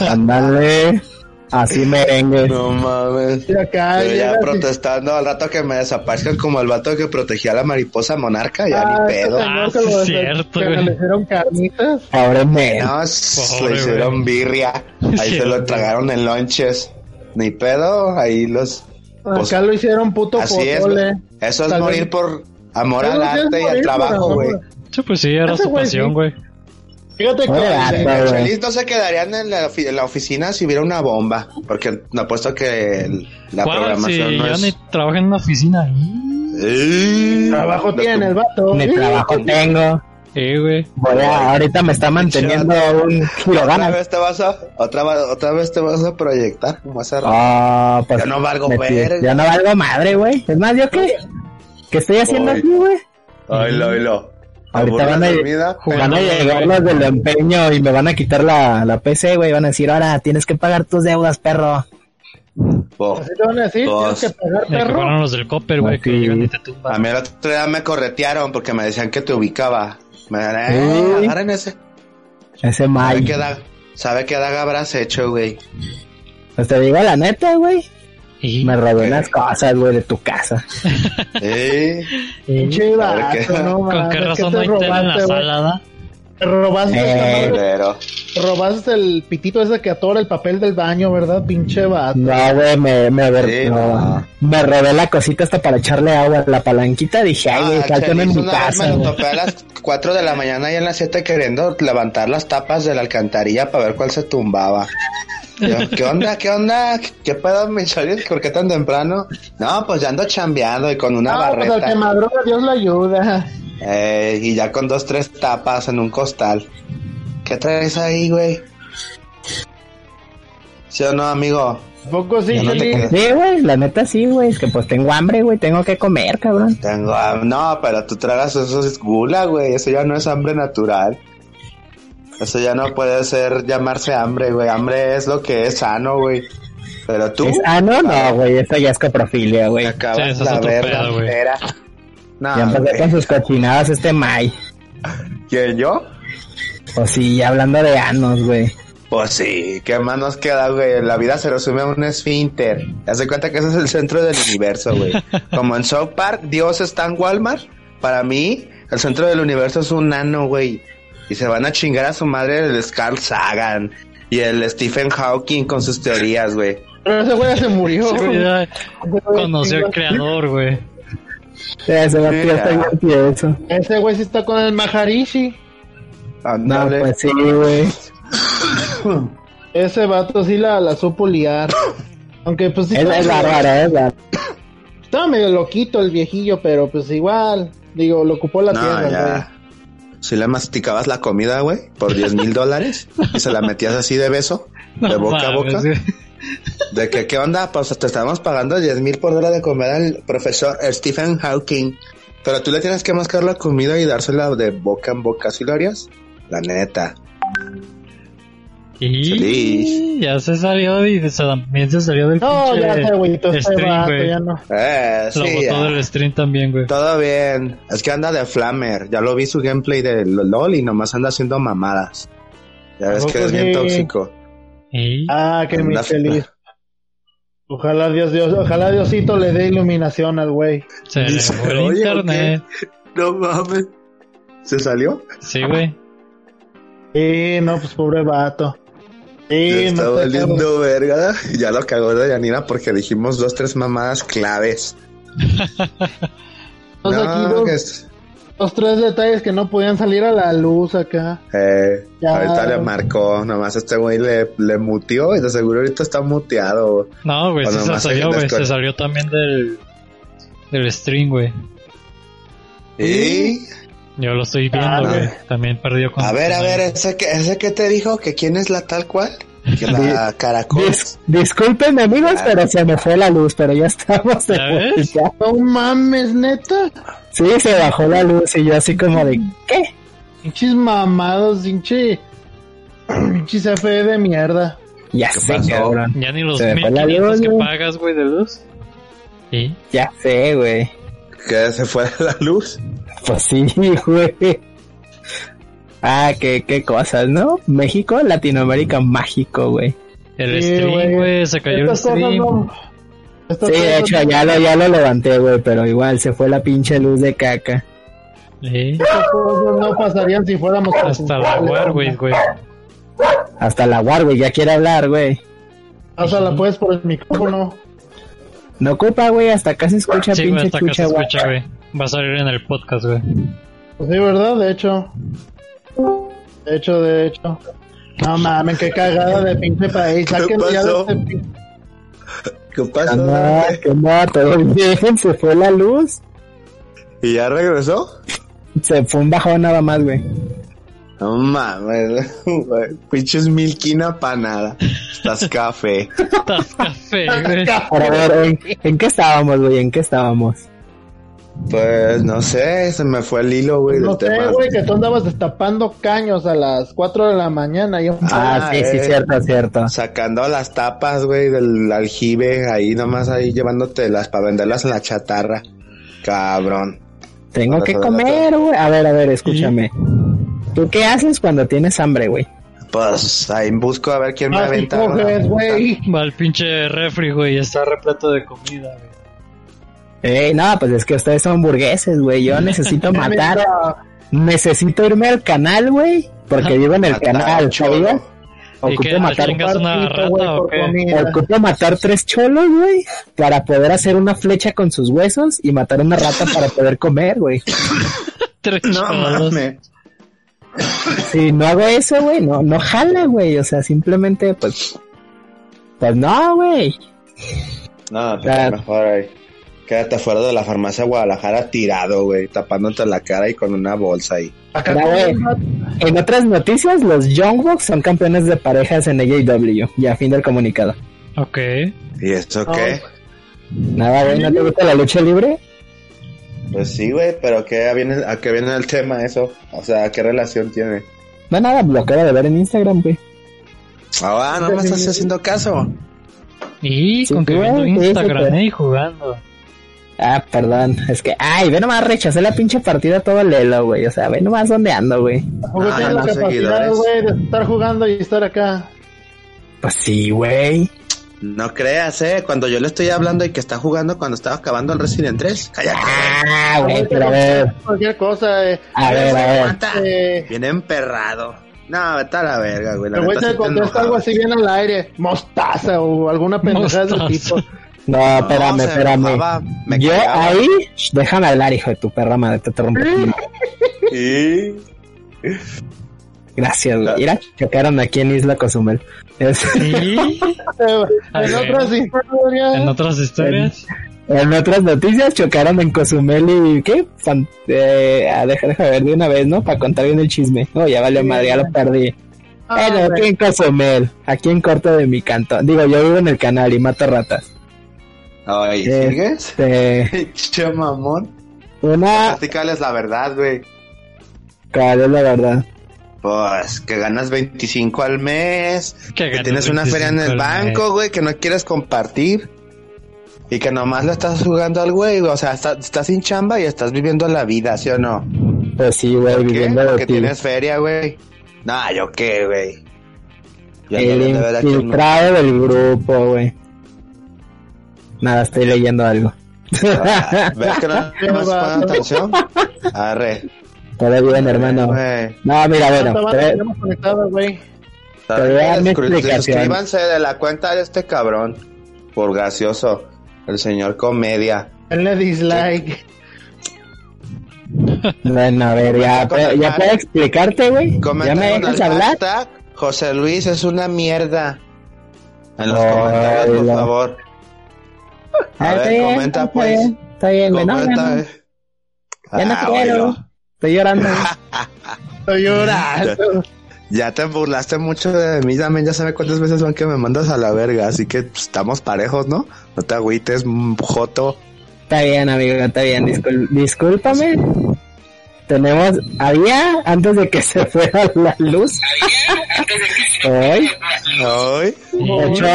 Ándale. Así merengue. No mames. y acá, Yo ya protestando al rato que me desaparezcan como el vato que protegía a la mariposa monarca, ya Ah, ni ese pedo. señor Ah, que lo cierto, que güey. le hicieron carnitas, Pobre men. No, s- Pobre, le hicieron güey. birria. Ahí Sí, se lo güey. tragaron en lonches. Ni pedo, ahí los... Pues, acá lo hicieron puto Así es. Eso es Tal morir vez- por amor al arte y al trabajo, güey. Sí, pues sí, era Ese su güey pasión, sí. Fíjate que, Los feliz no se quedarían en la, ofi- en la oficina si hubiera una bomba, porque me apuesto que el- la programación no yo es... ni trabajo en una oficina. ¡Ey! trabajo tiene tu- el vato. Ni trabajo tengo. Sí, güey. A- ahorita me está manteniendo un Otra vez te vas a, otra, otra vez te vas a proyectar como hace rato. Ah, pues. Ya no valgo verga. Ya no valgo madre, güey. Es más, ¿yo qué? ¿Qué estoy haciendo aquí, güey? Oílo, oílo. Ahorita van a, dormida. van a llegar los del empeño y me van a quitar la, la PC, güey. Van a decir, ahora tienes que pagar tus deudas, perro. Así te van a decir, tienes que pagar perro. los del Copper, güey, te A mí el otro día me corretearon porque me decían que te ubicaba. Me eh, agarren ese. Ese ¿Sabe Mike. qué, da, ¿Sabe qué daga habrás hecho, güey? Pues te digo la neta, güey. Y Me robé ¿Qué? unas cosas, güey, de tu casa. Eh, Pinche no ¿Con mames, qué ¿qué razón te no hay tele en la robaste, güey? sala? da? Te robaste, Eh. te robaste el pitito ese que atora el papel del baño, ¿verdad? Pinche vato. No, güey, me, me, ver- Sí, no. no. me robé la cosita hasta para echarle agua a la palanquita. Dije, ay, güey, Ah, en mi casa, me topé a las 4 de la mañana y en las 7 queriendo levantar las tapas de la alcantarilla para ver cuál se tumbaba. Yo, ¿Qué onda? ¿Qué onda? ¿Qué pedo, mi Chelis? ¿Por qué tan temprano? No, pues ya ando chambeando y con una No, pues al que barreta. madruga, Dios lo ayuda. Eh, y ya con dos, tres tapas en un costal. ¿Qué traes ahí, güey? ¿Sí o no, amigo? Poco sí, no te. Sí, güey, la neta sí, güey. Es que pues tengo hambre, güey. Tengo que comer, cabrón. Tengo, ham- no, pero tú tragas eso es gula, güey. Eso ya no es hambre natural. Eso ya no puede ser llamarse hambre, güey. Hambre es lo que es sano, güey. Pero tú ¿Es ano? No, güey, eso ya es coprofilia, güey. acabas Sí, la verga güey. No, Ya empecé con sus cochinadas este May. ¿Quién, yo? Pues sí, hablando de anos, güey. Pues sí, ¿qué más nos queda, güey? La vida se resume a un esfínter. Haz de cuenta que ese es el centro del universo, güey. Como en South Park, Dios está en Walmart. Para mí, el centro del universo es un nano, güey. Y se van a chingar a su madre el Carl Sagan y el Stephen Hawking con sus teorías, güey. Pero ese güey ya se murió. Güey, güey conoció al creador, güey. Ese va Sí, está. Ese güey sí está con el Maharishi. No, Ándale. pues sí, güey. Ese vato sí la, la supo liar. Aunque pues sí Es, medio- bárbaro, es bárbaro. Estaba medio loquito el viejillo, pero pues igual. Digo, lo ocupó la No, tierra, güey. Si le masticabas la comida, güey, por 10 mil dólares y se la metías así de beso, de boca a boca. güey. De que, ¿qué onda? Pues te estamos pagando 10 mil por hora de comer al profesor Stephen Hawking. Pero tú le tienes que mascar la comida y dársela de boca en boca, ¿sí lo harías? La neta. Y Feliz. ya se salió y se- también se salió del No, pinche ya se agüitó este stream, güey. ya no. Eh, Lo sí, botó ya. del stream también, güey. Todo bien. Es que anda de flamer. Ya lo vi su gameplay de LOL y nomás anda haciendo mamadas. Ya ves ¿A que es bien sí? tóxico. Y Ah, que mi Anda- feliz. Ojalá Dios, Dios, ojalá Diosito le dé iluminación al güey. se le Dice, fue el "Oye, internet. No mames. ¿Se salió? Sí, güey. Sí, no, pues pobre vato. Sí, Se está no te valiendo verga. Ya lo cagó de Yanina porque dijimos dos, tres mamadas claves. No, aquí dos, que es- dos, tres detalles que no podían salir a la luz acá. eh, Ya. ahorita le marcó, nomás este güey le, le mutió y de seguro ahorita está muteado. No, güey, se nomás salió, güey. Se salió también del, del stream, güey. Y Yo lo estoy viendo, Ah, güey. También perdió con. a ver, a ver, ese que, ese que te dijo que quién es la tal cual, que la caracol. Dis- disculpen amigos, Ah. pero se me fue la luz, pero ya estamos de ¿Ya ves? vuelta. No mames, neta. Sí, se bajó la luz y yo así como de, ¿qué? Pinches mamados, pinche. Pinches FE de mierda. Ya ¿Qué sé, pasó? cabrón. Ya ni los fue la 1500 luz, que güey. pagas, güey, de luz. ¿Y? Ya sé, güey. Que se fue la luz. Pues sí, güey. Ah, qué, qué cosas, ¿no? México, Latinoamérica mágico, güey. El Sí, stream, güey. güey, se cayó el stream. no. Sí, de hecho, ya lo, ya lo levanté, güey, pero igual se fue la pinche luz de caca. ¿Y? Estas cosas no pasarían si fuéramos Hasta la Warwick, güey. Hasta la War, güey, ya quiere hablar, güey. Pásala pues por el micrófono. No ocupa, güey, hasta acá se escucha Sí, pinche hasta acá se escucha, güey. Va a salir en el podcast, güey. Pues sí, ¿verdad? De hecho. De hecho, de hecho. No mames, qué cagada de pinche país. Sáquenme ya de pasó? este pin- ¿Qué pasó? No, que no, todo bien, se fue la luz. ¿Y ya regresó? Se fue un bajón nada más, güey. No mames, güey. Pinches milquina pa' nada. Estás café. Estás café, güey. Pero a ver, ¿en, en qué estábamos, güey? ¿En qué estábamos? Pues no sé, se me fue el hilo, güey, del No sé, tema. güey, que tú andabas destapando caños a las 4 de la mañana. Y un Ah, Ah, sí, sí, eh. cierto, cierto. Sacando las tapas, güey, del aljibe, ahí nomás ahí llevándotelas para venderlas en la chatarra. Cabrón. Tengo Ahora que comer, güey. A ver, a ver, escúchame. ¿Tú qué haces cuando tienes hambre, güey? Pues ahí busco a ver quién me Ah, aventa. coges, una- güey. Va el pinche refri, güey, y está repleto de comida, güey. Eh, no, pues es que ustedes son burgueses, güey. Yo necesito matar. Necesito irme al canal, güey. Porque vivo en el canal, cholo. ¿sabías? ¿Y Ocupo qué? ¿Te matar, Partito, rata ocupo matar tres cholos, güey. Para poder hacer una flecha con sus huesos y matar una rata para poder comer, güey. Tres No cholos. mames. Si no hago eso, güey, no, no jala, güey. O sea, simplemente, pues. Pues no, güey. No, pero mejor ahí. Quédate fuera de la farmacia Guadalajara tirado, güey, tapándote la cara y con una bolsa ahí. Acá. En otras noticias, los Young Bucks son campeones de parejas en AEW. Ya, fin del comunicado. Ok. ¿Y eso No. qué? Nada, güey, ¿no te gusta la lucha libre? Pues sí, güey, pero ¿qué viene, ¿a qué viene el tema eso? O sea, ¿qué relación tiene? No, nada, lo acabo de ver en Instagram, güey. Ah, no me estás haciendo caso. Y Sí, con que viendo sí, Instagram, sí, eh, y jugando. Ah, perdón. Es que, ay, ve nomás, rechacé la pinche partida todo lelo, güey. O sea, ve nomás dónde ando, güey. Ah, no, capacidad, seguidores. güey, de estar jugando y estar acá. Pues sí, güey. No creas, eh, cuando yo le estoy hablando y que está jugando cuando estaba acabando el Resident 3. Cállate. Ah, güey, pero a ver. Cualquier cosa, eh. A ver, a ver. Aguanta. Eh, Viene emperrado. No, a la verga, güey. La el güey te contesta algo así bien al aire. Mostaza o alguna pendejada de ese Mostaza. tipo. No, No, espérame, se espérame. enojaba, me Yo cagaba. ahí, déjame hablar, hijo de tu perra madre, te interrumpo. Y... Gracias, güey. Mira, chocaron aquí en Isla Cozumel. A en otras historias. en otras historias. En otras noticias chocaron en Cozumel y ¿qué? Fan- eh, a dejar de ver de una vez, ¿no? Para contar bien el chisme. No, ya vale madre, ya lo perdí. Ah, bueno, aquí en Cozumel, aquí en corto de mi cantón. Digo, yo vivo en el canal y mato ratas. Ay, Eh, ¿sigues? Este, Che mamón. una, Platícales la verdad, güey. ¿cuál es la verdad? Pues que ganas 25 al mes, Que que tienes una feria en el 25 al banco, güey, que no quieres compartir. Y que nomás le estás jugando al güey, o sea, está- estás sin chamba y estás viviendo la vida, ¿sí o no? Pues sí, güey, viviendo Porque ti. tienes feria, güey. Nah, yo qué, güey. El infiltrado del grupo, güey. Nada, estoy leyendo algo. Ah, ¿Ves que no no me ponen atención? Arre. Todo bien, hermano. Güey. No, mira, bueno, ¿Cuánta banda te- voy a dar mi explicación. Suscríbanse de la cuenta de este cabrón. Por gracioso. El señor comedia. Denle dislike. bueno, a ver, ya, ya puedo explicarte, güey. Ya me dejas hablar. hashtag José Luis es una mierda. En los Ay, comentarios, por favor. A está ver, bien, comenta, está pues. bien, Está bien, Comenta, no. eh. Ya no Ah, quiero. bueno. Estoy llorando. Estoy llorando. Ya te burlaste mucho de mí también, ya sabes cuántas veces van que me mandas a la verga, así que pues, estamos parejos, ¿no? No te agüites, joto. Está bien, amigo, está bien. Discul- discúlpame. Tenemos, había, antes de que se fuera la luz, hoy, Ay, ocho,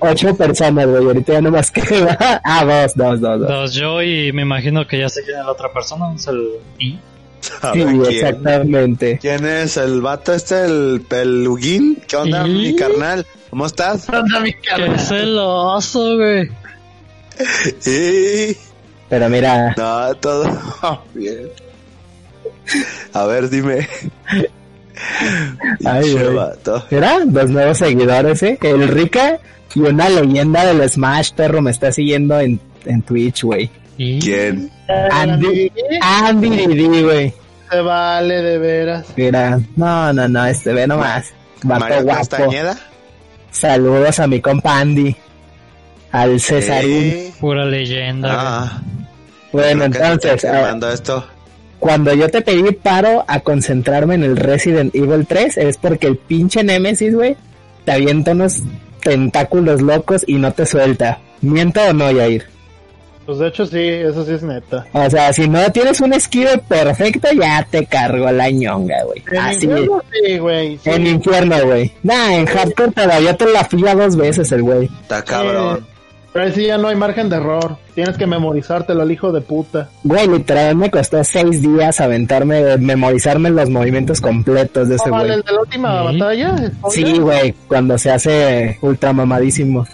ocho personas, güey. Ahorita ya no más queda. Ah, dos, dos, dos, dos. Dos yo y me imagino que ya sé quién es la otra persona. Es el I. Sí, ¿quién? exactamente. ¿Quién es el vato este, el peluguín? ¿Qué onda, ¿Y? mi carnal? ¿Cómo estás? Anda mi Que carnal. es el oso, güey. Y... Pero mira, No, todo bien. A ver, dime. Ay, mira, dos nuevos seguidores, ¿eh? El Rica y una leyenda del Smash, perro, me está siguiendo en, en Twitch, güey. ¿Quién? Andy, Andy Didi, güey. Se vale, de veras. Mira, no, no, no, este ve nomás. Mario guapo. Castañeda. Saludos a mi compa Andy. Al César. Eh, pura leyenda, Ah, Bueno, te entonces, ah, esto. Cuando yo te pedí paro a concentrarme en el Resident Evil 3, es porque el pinche Nemesis, güey, te avienta unos tentáculos locos y no te suelta. ¿Miento o no, Yair? Pues de hecho sí, eso sí es neta. O sea, si no tienes un esquive perfecto, ya te cargó la ñonga, güey. En Así, infierno sí, güey. sí. en infierno, güey. Nah, en hardcore todavía te la fila dos veces el güey. Está cabrón. Pero ahí sí ya no hay margen de error. Tienes que memorizártelo al hijo de puta. Güey, literal me costó seis días aventarme, memorizarme los movimientos completos de ese ¿No vale güey. el de la última Sí. batalla? Sí, güey, cuando se hace ultra mamadísimo.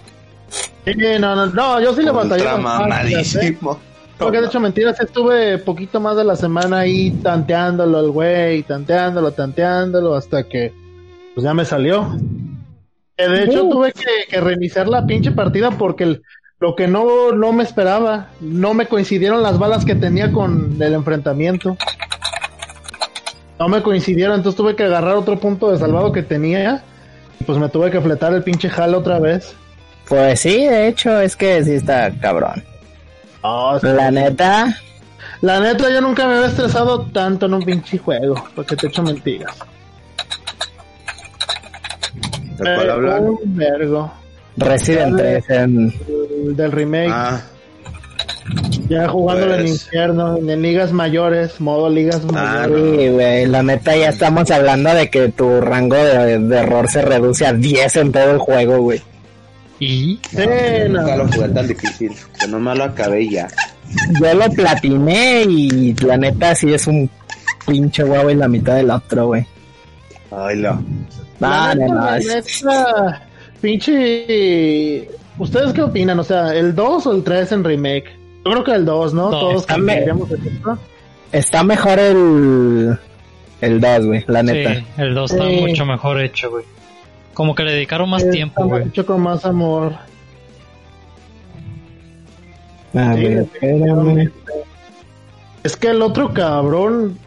Sí, no, no, no, yo sí le batallé. Ultra fíjate. mamadísimo. Porque de hecho, mentiras, estuve poquito más de la semana ahí tanteándolo al güey, tanteándolo, tanteándolo, hasta que pues ya me salió. Que de hecho tuve que, que reiniciar la pinche partida porque el- lo que no, no me esperaba, no me coincidieron las balas que tenía con el enfrentamiento. No me coincidieron, entonces tuve que agarrar otro punto de salvado que tenía. Y pues me tuve que fletar el pinche jale otra vez. Pues sí, de hecho, es que sí está cabrón. La neta, La neta, yo nunca me había estresado tanto en un pinche juego, porque te echo mentiras. ¿De cuál hablan? Un vergo. Resident 3 en... El Del remake, Ah, ya jugándolo en pues. infierno, en ligas mayores, modo ligas Ah, mayores. Sí, güey, la neta ya estamos hablando de que tu rango de, de error se reduce a 10 en todo el juego, güey. Y Sí, no. nunca lo jugué tan difícil. Que nomás lo acabé ya. Yo lo platiné y la neta sí es un pinche huevo y la mitad del otro, güey. Ay, lo. No, neta, no, neta, pinche. ¿Ustedes qué opinan? O sea, ¿el 2 o el 3 en remake? Yo creo que el 2, ¿no? No, Todos está me-. Está mejor el... El 2, güey, la neta. sí, el 2 está Sí. mucho mejor hecho, güey. Como que le dedicaron más Está tiempo, güey. hecho con más amor. A Sí, ver, espérame. Es que el otro cabrón,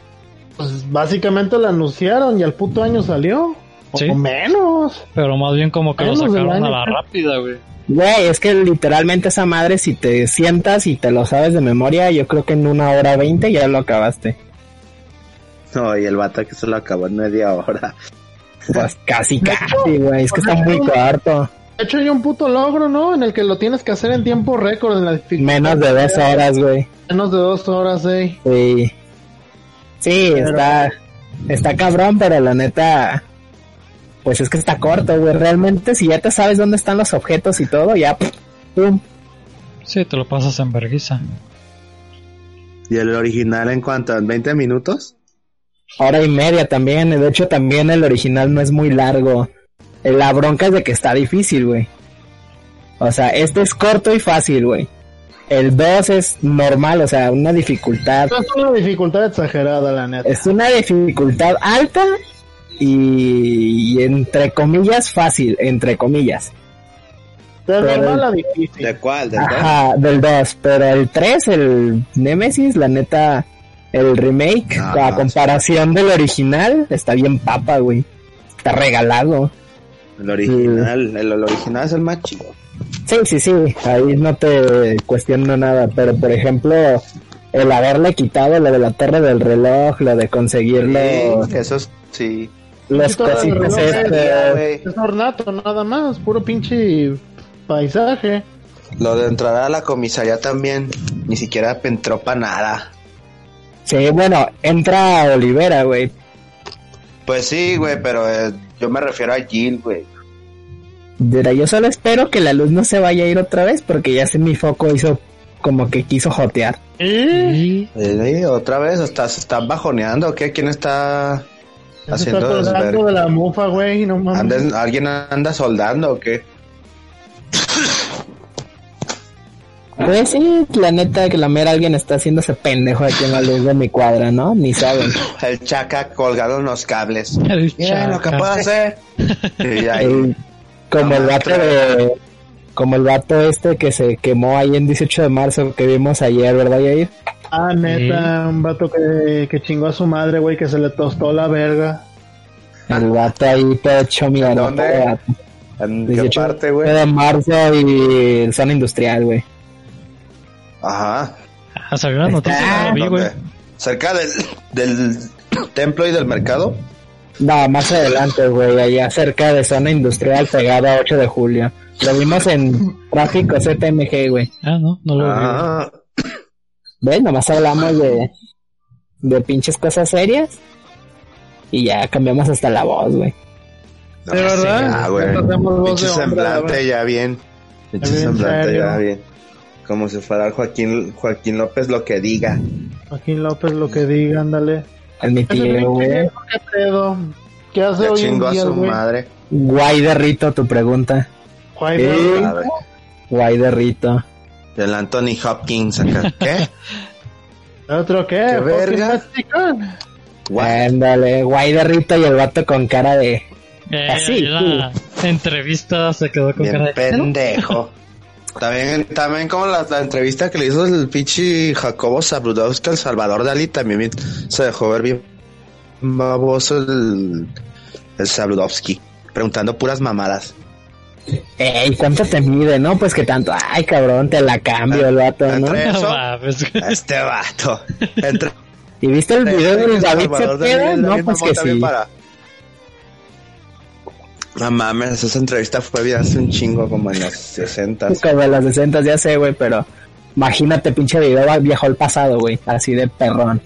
pues básicamente lo anunciaron y al puto año salió. Sí. O menos. Pero más bien como que lo Menos sacaron a la rápida, güey. Güey, es que literalmente esa madre, si te sientas y te lo sabes de memoria, yo creo que en una hora veinte ya lo acabaste. No, y el vato que se lo acabó en media hora. Pues casi, casi, güey. Es que está muy corto. De hecho, hay un puto logro, ¿no? En el que lo tienes que hacer en tiempo récord en la dificultad. Menos de dos horas, güey. Menos de dos horas, eh. Sí. Sí, está, está cabrón, pero la neta, pues es que está corto, güey. Realmente, si ya te sabes dónde están los objetos y todo, ya, pum. Sí, te lo pasas en vergüenza. ¿Y el original en cuánto? ¿En 20 minutos? Hora y media también. De hecho, también el original no es muy largo. Eh, La bronca es de que está difícil, güey. O sea, este es corto y fácil, güey. El 2 es normal, o sea, una dificultad. Es una dificultad exagerada, la neta. Es una dificultad alta y, y entre comillas fácil, entre comillas. De pero- normal a difícil. ¿De cuál? ¿De cuál? Ajá, del 2. Pero el 3, el Nemesis, la neta, el remake, Ah, a comparación del original, está bien papa, güey. Está regalado. El original. El, el original es el más chido. Sí, sí, sí, ahí no te cuestiono nada, pero por ejemplo, el haberle quitado lo de la torre del reloj, lo de conseguirlo, Sí, eso es- sí. Cositas reloj, este, güey. Es ornato, nada más. Puro pinche paisaje. Lo de entrar a la comisaría también. Ni siquiera entró para nada. Sí, bueno, entra Olivera, güey. Pues sí, güey, pero eh, yo me refiero a Jill, güey. Mira, yo solo espero que la luz no se vaya a ir otra vez porque ya sé mi foco hizo como que quiso jotear. Eh, otra vez, hasta se están bajoneando, ¿o ¿qué? ¿Quién Se está haciendo desvergue? de la mufa, güey. No mames. ¿Anda- ¿Alguien anda soldando o qué? Pues sí, la neta que la mera alguien está haciéndose pendejo aquí en la luz de mi cuadra, ¿no? Ni saben. El chaca colgado en los cables. el Mira lo que chaca. puedo hacer. Y ahí, El- como el vato de... Como el vato este que se quemó ahí en 18 de marzo que vimos ayer, ¿verdad, Yair? Ah, neta, un vato que, que chingó a su madre, güey, que se le tostó la verga. El vato ahí todo hecho mierda. ¿Dónde? ¿En qué 18 parte, güey? de marzo y el zona industrial, güey. Ajá. Ah, salió la noticia, vi, güey. Cerca del, del templo y del mercado. No, más adelante, güey, allá cerca de zona industrial pegado a 8 de julio. Lo vimos en tráfico ZMG, güey. Ah, no, no lo vi. Ah, ¿Ves? Nomás hablamos de, de pinches cosas serias. Y ya cambiamos hasta la voz, güey. no, ¿De verdad? Ah, güey. Pinche de semblante la ya bien. Pinche bien semblante serio. ya bien. Como si fuera Joaquín, Joaquín López lo que diga. Joaquín López lo que diga, ándale. Es mi tío, güey. ¿Qué pedo? ¿Qué hace Ya hoy en chingó a día, su güey? madre. Guay de Rito, tu pregunta. Guay. A ver. Guay de Rito. El Anthony Hopkins acá. ¿Qué? ¿Otro qué? ¿Qué verga? Ándale, guay de Rito y el vato con cara de... Eh, Así, la entrevista se quedó con cara Bien de... pendejo. También, también como la, la entrevista que le hizo el pinche Jacobo Zabludowski al Salvador Dalí, también bien- se dejó ver bien baboso el, el Zabludowski, preguntando puras mamadas. Ey, ¿cuánto te mide? No, pues que tanto. Ay, cabrón, te la cambio el vato, ¿no? Eso, este vato. Entre ¿Y viste el video del David Salvador Dalí Cepeda? No, David pues que sí. para- No mames, esa entrevista fue hace un chingo, como en los 60. Como de las 60 ya sé, güey, pero imagínate pinche video viejo el pasado, güey, así de perrón.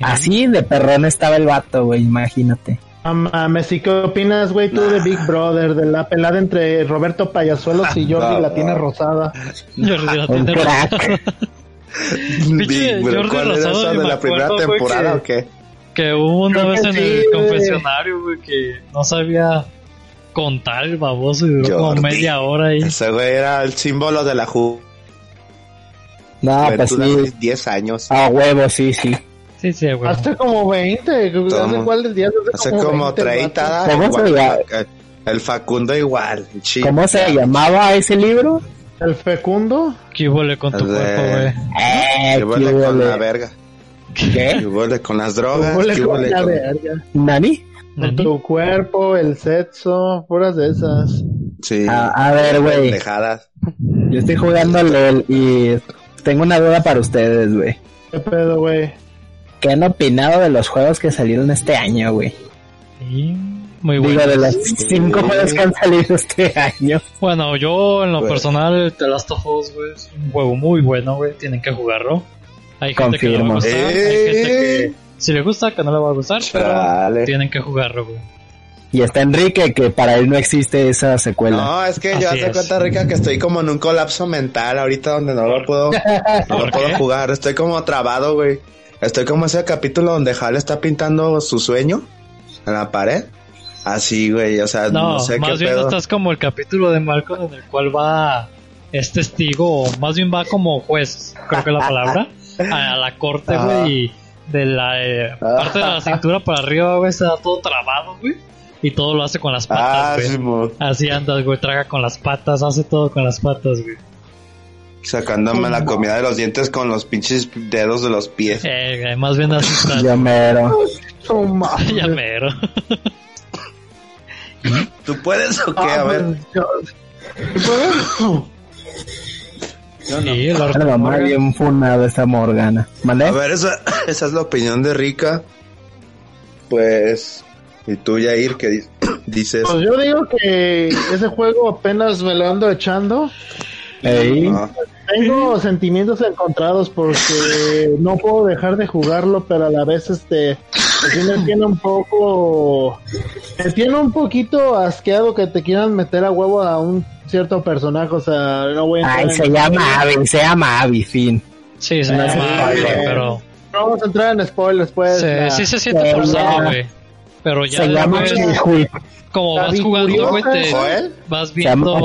Así de perrón estaba el vato, güey, imagínate. Ah, mames, ¿y qué opinas, güey, tú de Big Brother? De la pelada entre Roberto Payasuelos y Jordi No. la tiene rosada. Jordi la Un tiene crack. rosada. Pinche Big Jordi ¿Cuál era Rosado, ni de la primera temporada que- o qué? Que hubo una Creo vez en sí, el güey. confesionario, güey, que no sabía contar el baboso y duró como media hora ahí. Ese güey era el símbolo de la ju- No, pues sí. hace 10 años. A huevo, sí, sí. Sí, sí, güey. Hace como 20. ¿Hace Toma. cuál del día? Hace como 20, 30. vato. da, ¿Cómo se igual, llama? el- Facundo igual. el chi- ¿Cómo se llamaba ese libro? El fecundo. ¿Qué huele con tu de- cuerpo, güey? Eh, ¿Qué qué huele con la verga? ¿Qué ¿Qué? huele con las drogas? Huele ¿Qué con la con- verga. ¿Nani? Con tu cuerpo, el sexo, puras de esas. Sí. A, a ver, güey. Yo estoy jugando LOL y tengo una duda para ustedes, güey. ¿Qué pedo, güey? ¿Qué han opinado de los juegos que salieron este año, güey? Y muy Digo, bueno. de los cinco juegos que han salido este año. Bueno, yo en lo Bueno. personal, The Last of Us, güey, es un juego muy bueno, güey. Tienen que jugarlo. Hay gente que le va a Confirmo. gustar, hay Eh. gente que si le gusta, que no le va a gustar, pero tienen que jugarlo, güey. Y está Enrique, que para él no existe esa secuela. No, es que yo Así hace es. cuenta, Rica, que estoy como en un colapso mental ahorita donde no lo puedo, no ¿Por lo puedo jugar. Estoy como trabado, güey. Estoy como ese capítulo donde Hal está pintando su sueño en la pared. Así, güey, o sea, no, No, sé qué más bien pedo. estás como el capítulo de Malcolm en el cual va es testigo, o más bien va como juez, creo que es la palabra, a la corte, güey, y de la eh, parte de la cintura para arriba, güey, está todo trabado, güey, y todo lo hace con las Ah, patas, güey. sí. Así andas, güey, traga con las patas, hace todo con las patas, güey. Sacándome la comida de los dientes con los pinches dedos de los pies. Eh, güey, más bien así está. Ya mero. No mames. ya mero. ¿Tú puedes o qué? Ah, A ver. pues, yo- ¿Qué puedo? Sí, el La mamá bien funada esa Morgana. ¿Mandé? A ver, esa, esa es la opinión de Rica. Pues, y tú, Yair, que di- dices? Pues yo digo que ese juego apenas me lo ando echando. Ey. Ah, Tengo sentimientos encontrados porque no puedo dejar de jugarlo, pero a la vez este sí me tiene un poco me tiene un poquito asqueado que te quieran meter a huevo a un cierto personaje, o sea, no voy a entrar Ay, en- se llama Abby, se llama Abby, fin. Sí, se Ah, llama, sí, güey, güey. pero no vamos a entrar en spoilers pues. se- la- sí se siente forzado, güey. Pero ya Se llama She-Hulk. como vas jugando, güey, te ¿Joel? vas Se llama viendo.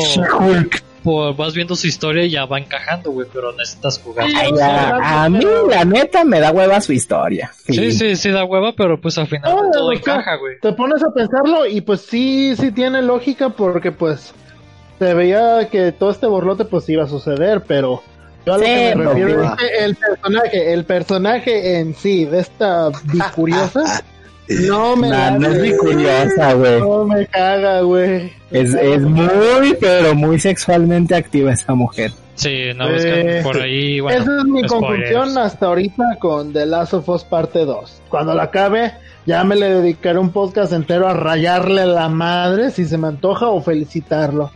Por- vas viendo su historia y ya va encajando, güey, pero necesitas jugar. Ay, o sea, a, a mí, la neta, me da hueva su historia. Sí, sí, sí da hueva, pero pues al final No, todo encaja, güey. Te pones a pensarlo y pues sí, sí tiene lógica porque pues se veía que todo este borlote pues iba a suceder, pero yo a lo Sí, que me refiero no. es que el personaje, el personaje en sí de esta bicuriosa no me Nah, no es muy curiosa, güey. No me caga, güey. Es, es muy, pero muy sexualmente activa esa mujer. Sí, no buscan Eh, por ahí, bueno. Esa es mi spoilers. conclusión hasta ahorita con The Last of Us parte 2. Cuando la acabe, ya me le dedicaré un podcast entero a rayarle la madre si se me antoja o felicitarlo.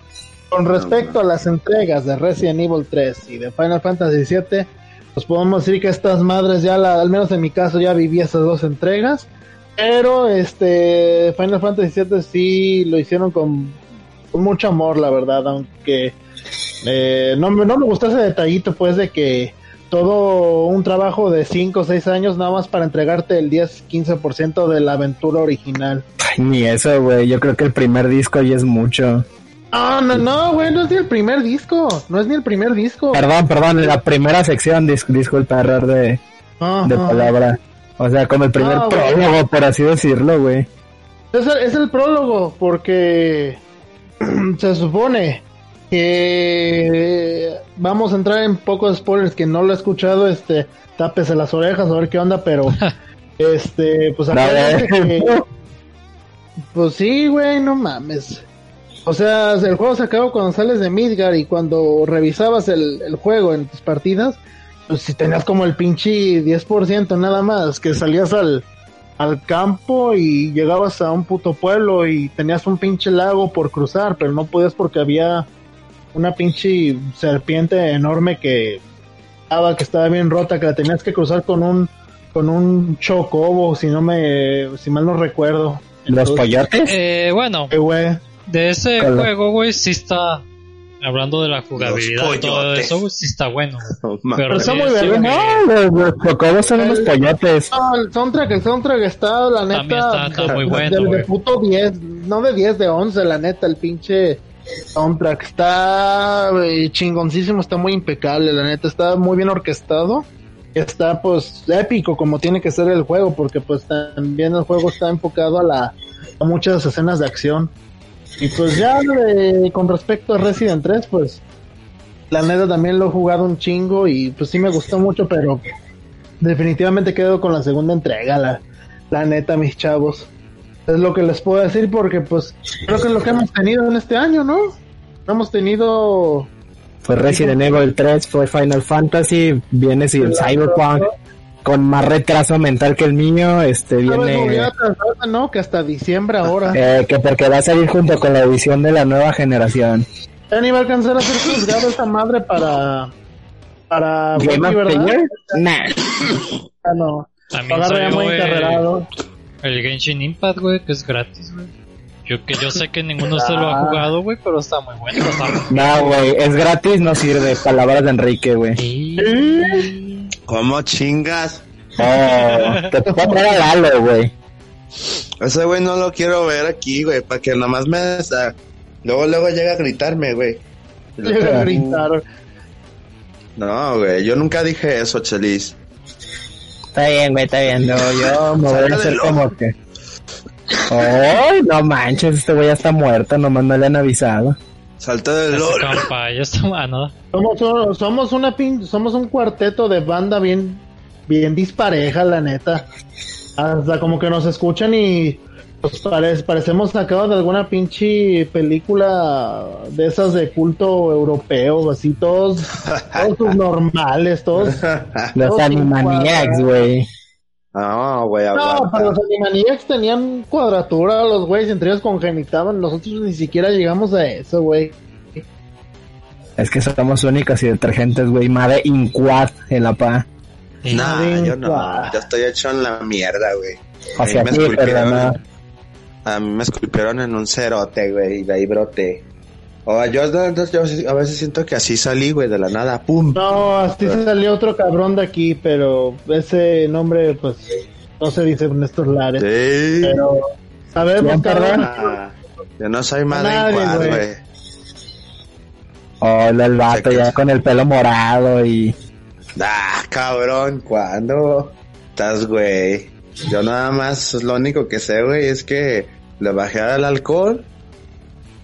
Con respecto a las entregas de Resident Evil 3 y de Final Fantasy 7, pues podemos decir que estas madres ya, la, al menos en mi caso, ya viví esas dos entregas. Pero este Final Fantasy 7 sí lo hicieron con, con mucho amor, la verdad, aunque eh, no, me- no me gustó ese detallito, pues, de que todo un trabajo de 5 o 6 años nada más para entregarte el 10-15% de la aventura original. Ay, ni eso, güey. Yo creo que el primer disco ya es mucho. No, no, no, güey, no es ni el primer disco, no es ni el primer disco. Perdón, perdón, la primera sección, dis disculpa, error de, de palabra. O sea, como el primer Ah, prólogo, por así decirlo, güey. Es el, es el prólogo, porque se supone que vamos a entrar en pocos spoilers que no lo he escuchado, este, tápese las orejas a ver qué onda, pero este, pues No, güey. que pues sí, güey, no mames. O sea, el juego se acaba cuando sales de Midgar y cuando revisabas el, el juego en tus partidas, pues si tenías como el pinche 10% nada más, que salías al, al campo y llegabas a un puto pueblo y tenías un pinche lago por cruzar, pero no podías porque había una pinche serpiente enorme que estaba, que estaba bien rota, que la tenías que cruzar con un con un chocobo, si no me si mal no recuerdo. ¿Los pollotes? Eh, bueno, eh, de ese juego, güey, sí está. Hablando de la jugabilidad y todo coyotes. eso, sí está bueno. Pero Pero está muy güey. No, los, los chocobos son unos El- pollotes. No, el soundtrack, el soundtrack está, la neta, También está- muy bueno, de, puto 10, no de 10, de 11, la neta, el pinche soundtrack está chingoncísimo, está muy impecable, la neta, está muy bien orquestado, está pues épico como tiene que ser el juego, porque pues también el juego está enfocado a la a muchas escenas de acción. Y pues ya de- con respecto a Resident 3, pues la neta también lo he jugado un chingo y pues sí me gustó mucho, pero definitivamente quedo con la segunda entrega, la, la neta, mis chavos. Es lo que les puedo decir porque pues creo que es lo que hemos tenido en este año, ¿no? Hemos tenido. Fue Resident Evil 3, fue Final Fantasy, viene sin Cyberpunk, con más retraso mental que el mío, este viene... a atrasarse, ¿no? Que hasta diciembre ahora. Eh, que porque va a salir junto con la edición de la nueva generación. Ya ni va a alcanzar a ser juzgado esa madre para. Para. Game ¿verdad? Nah. Ah, no. También salió muy el, encarrerado. el Genshin Impact, güey, que es gratis, güey. Yo que yo sé que ninguno de ustedes lo ha Ah. jugado, güey, pero está muy bueno. Está muy... No, güey, es gratis, no sirve. Palabras de Enrique, güey. ¿Cómo chingas? Oh, te puedo traer a Lalo, güey. Ese güey no lo quiero ver aquí, güey, para que nomás me... o sea, luego, luego llega a gritarme, güey. Llega a gritar. No, güey, yo nunca dije eso, Chelis. Está bien, güey, está bien. No, yo me voy a hacer del como que. Ay, no manches, este güey ya está muerto, nomás no le han avisado. Salta del LOL. compa, ya está ah, no. Somos, somos una pin, somos un cuarteto de banda bien, bien dispareja, la neta. Hasta como que nos escuchan y pues pare- parecemos sacados de alguna pinche película de esas de culto europeo, así todos, todos subnormales, todos. Los Todos Animaniacs, güey. No, güey, No, pero los Animaniacs tenían cuadratura, los güeyes entre ellos congenitaban, nosotros ni siquiera llegamos a eso, güey. Es que somos únicos y detergentes, güey. Madre Inquad en la pa. Nah, yo no. Yo estoy hecho en la mierda, güey. O sea, A mí me pero esculpieron. no. A mí me esculpieron en un cerote, güey, y de ahí broté. O yo, yo a veces siento que así salí, güey, de la nada, pum. No, así se salió otro cabrón de aquí, pero ese nombre, pues, no se dice Néstor Lares. Sí. Pero sabemos, ¿Quién, cabrón. Ah, yo no soy Incuad, güey. Hola, el vato ya con el pelo morado y. Ah, cabrón, ¿cuándo? Estás, güey. Yo nada más, lo único que sé, güey, es que le bajé al alcohol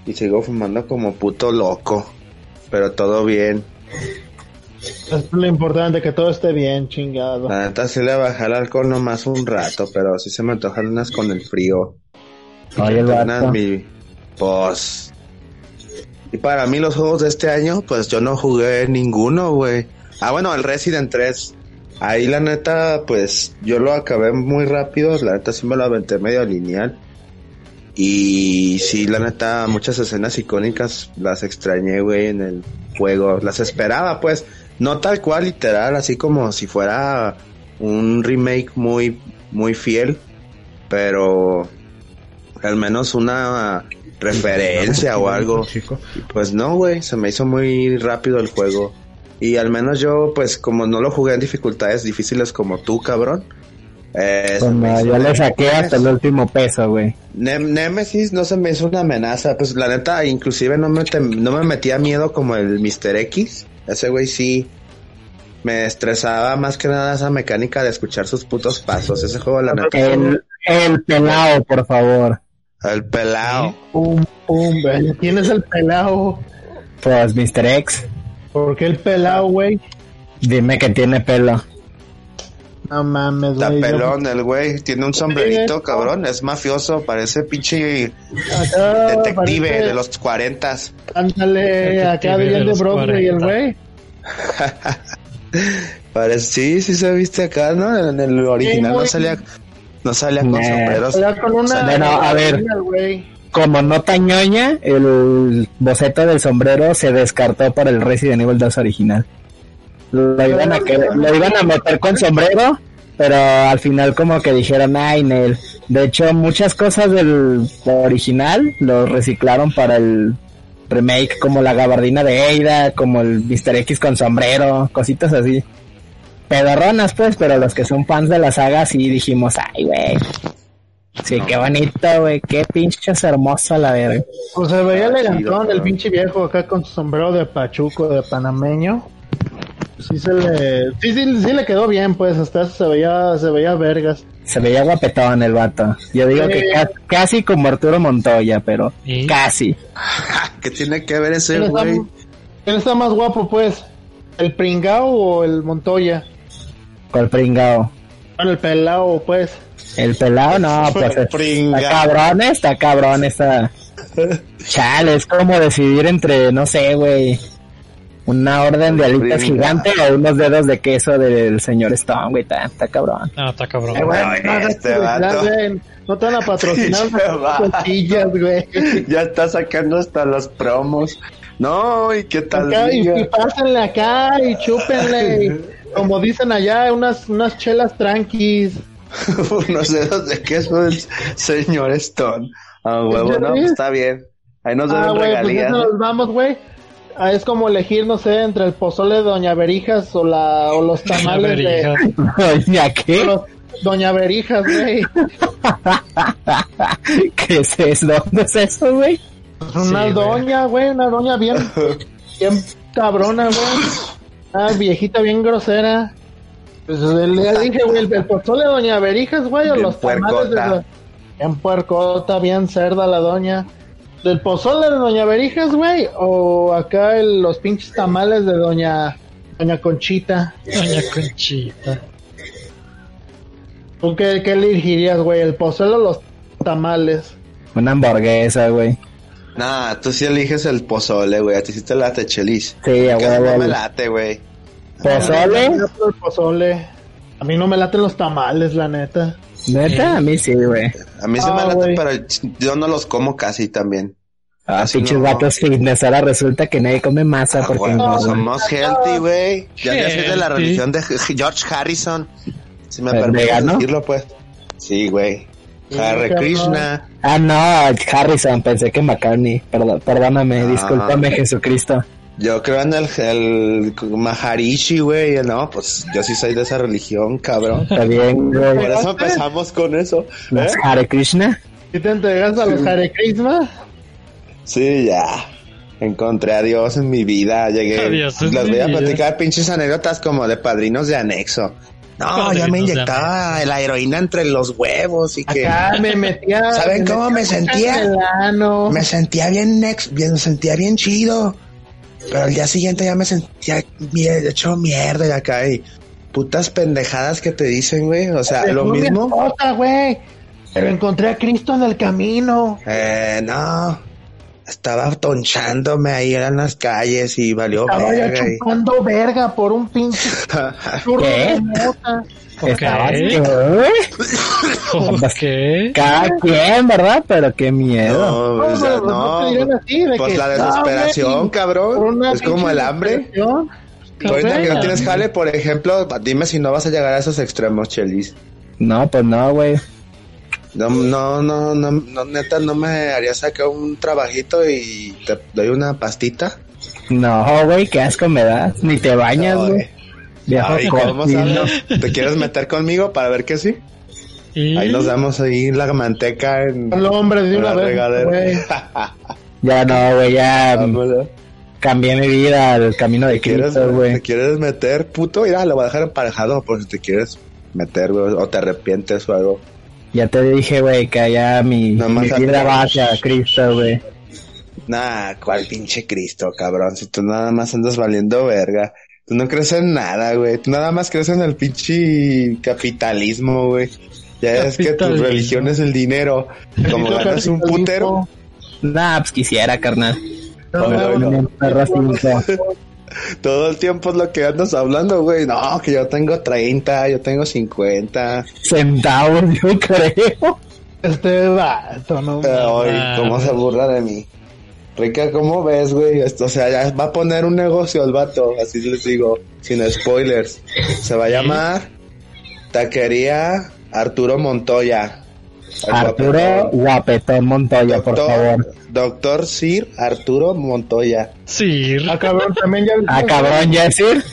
y sigo fumando como puto loco. Pero todo bien. Es lo importante, que todo esté bien, chingado. La neta sí le bajé al alcohol nomás un rato, pero sí se me antojan unas con el frío. Oye, el Unas vato. mi pues y para mí los juegos de este año pues yo no jugué ninguno güey. Ah bueno el Resident 3 ahí la neta pues yo lo acabé muy rápido la neta sí me lo aventé medio lineal. Y sí la neta muchas escenas icónicas las extrañé güey en el juego. Las esperaba pues no tal cual literal así como si fuera un remake muy muy fiel pero al menos una referencia o algo. Pues no, güey, se me hizo muy rápido el juego. Y al menos yo, pues como no lo jugué en dificultades difíciles como tú, cabrón. eh, hizo- yo le saqué hasta el último peso, güey. Nem- Nemesis no se me hizo una amenaza. Pues la neta, inclusive no me, no me metía miedo como el Mr. X. Ese güey sí. Me estresaba más que nada esa mecánica de escuchar sus putos pasos. Ese juego, la neta, El, el pelado, por favor. El pelado. Pum, pum, güey. ¿Quién es el pelado? Pues Mr. X, ¿Por qué el pelado, güey? dime que tiene pelo. No mames, Está güey. yo- pelón el güey, tiene un sombrerito, cabrón, es mafioso, parece pinche Acá detective parece- de los cuarentas. Ándale, acá Detective de Broadway, el 40. güey. Parece, sí, sí se viste acá, ¿no? En el original no salía, no salía con Nah. sombreros. Con una. Bueno, a ver. Como nota ñoña, el boceto del sombrero se descartó para el Resident Evil 2 original. Lo iban a, lo iban a meter con sombrero, pero al final como que dijeron, ay, Nel. De hecho, muchas cosas del original lo reciclaron para el remake, como la gabardina de Eida, como el Mr. X con sombrero, cositas así. Pedorronas, pues, pero los que son fans de la saga sí dijimos, ay, güey. Sí, qué bonito, güey. Qué pinches hermosa la verga. Pues se veía Ah, elegantón el pinche viejo acá con su sombrero de pachuco, de panameño. Sí se le, sí, sí, sí le quedó bien, pues, hasta eso se veía, se veía vergas. Se veía guapetón el vato. Yo digo que ca- casi como Arturo Montoya, pero casi. ¿Qué tiene que ver ese ¿Quién está, güey? quién está más guapo, pues? ¿El pringao o el Montoya? Con el pringao. Bueno, el pelao, pues. El pelado, no, pues El está pringao. cabrón, está cabrón, está. Chale, es como decidir entre, no sé, güey, una orden de alitas gigante o unos dedos de queso del señor Stone, güey, está, está cabrón. No, está cabrón. Eh, no hagas este vato. No te van a patrocinar costillas, güey. Ya está sacando hasta los promos. No, ¿y qué tal? Acá, y, día? y pásenle acá y chúpenle. Como dicen allá, unas, unas chelas tranquis. Unos dedos de queso del señor Stone. Ah, huevo, ¿Ya no, pues está bien. Ahí nos Ah, deben güey, pues regalías. nos vamos, güey. Ah, es como elegir, no sé, entre el pozole de Doña Berijas o, la, o los tamales de... Verija. ¿Ya o qué? los- Doña Berijas, güey. ¿Qué es eso? ¿Dónde es eso, güey? Una Sí, doña, güey, una doña bien, bien cabrona, güey. Una viejita bien grosera. Pues le dije, güey, el, el pozole de Doña Berijas, güey, o Bien los tamales de... Bien puercota, bien cerda la doña. ¿Del pozole de Doña Berijas, güey? O acá el- los pinches tamales de Doña... Doña Conchita. Doña Conchita. ¿Tú qué, qué elegirías, güey? ¿El pozole o los tamales? Una hamburguesa, güey. Nah, tú sí eliges el pozole, güey. A ti sí te late chelis. Sí, a Que no huevo. me late, güey. ¿Pozole? El pozole. A mí no me laten los tamales, la neta. ¿Neta? A mí sí, güey. A mí sí Ah, me late, güey. pero yo no los como casi también. Ah, Así pinches no. vatos fitness. Ahora resulta que nadie come masa Ah, porque no. somos healthy, güey. Ya ya es de la religión de George Harrison. Si me ¿El permites vegano? decirlo, pues. Sí, güey. Sí, Hare cabrón. Krishna. Ah, no, Harrison, pensé que McCartney. Perdón, perdóname, Ah. discúlpame, Jesucristo. Yo creo en el, el Maharishi, güey. No, pues yo sí soy de esa religión, cabrón. Está bien, Por güey. eso empezamos con eso. ¿eh? ¿Los Hare Krishna? ¿Y te entregas a los Hare Krishna? Sí, ya. Encontré a Dios en mi vida. Llegué. Adiós Les voy a vida. platicar pinches anécdotas como de padrinos de anexo. No, yo me de inyectaba la heroína entre los huevos y que Acá me metía. ¿Saben cómo me sentía? me sentía bien, ex, bien, me sentía bien chido. Pero al día siguiente ya me sentía bien, hecho mierda y acá y putas pendejadas que te dicen, güey. O sea, lo mismo. esposa, güey. Pero encontré a Cristo en el camino. Eh, no. Estaba tonchándome ahí en las calles y valió Estaba verga y- chupando verga por un pinche churro ¿Qué? de. Cada quien, ¿verdad? Pero qué miedo. No, o sea, No, así, de Pues que, la desesperación, cabrón. Es como el hambre. Ahorita que no tienes jale, por ejemplo, dime si no vas a llegar a esos extremos, Chelis. No, pues no, güey. No, no, no, no, no, neta, no me harías sacar un trabajito y te doy una pastita. No, güey, qué asco me das. Ni te bañas, güey. Viejo ay, ¿cómo cochino. sabes? ¿Te quieres meter conmigo para ver que sí? Y Ahí nos damos ahí la manteca en Al hombre de en una la vez, regadera. Ya no, güey, ya mm, Vámonos. cambié mi vida al camino de ¿Te quieres, Cristo, ¿Te güey. quieres meter, puto? Mira, lo voy a dejar emparejado por si te quieres meter, güey, o te arrepientes o algo. Ya te dije, güey, que allá mi, mi a- vida va hacia Cristo, güey. Nah, cuál pinche Cristo, cabrón. Si tú nada más andas valiendo verga. Tú no crees en nada, güey. Tú nada más crees en el pinche capitalismo, güey. Ya es que tu religión es el dinero. Como ganas un putero. Nah, pues quisiera, carnal. No, no, no. Todo el tiempo es lo que andas hablando, güey. No, que yo tengo 30, yo tengo 50. centavos, yo creo. Este vato, no. Ay, cómo se burla de mí. Rica, ¿cómo ves, güey? Esto, o sea, ya va a poner un negocio el vato, así les digo, sin spoilers. Se va a llamar Taquería Arturo Montoya. Arturo guapetón. Montoya, por favor. Doctor Sir Arturo Montoya. Sí. Ah, cabrón, también ya. Ah, cabrón, Jessir.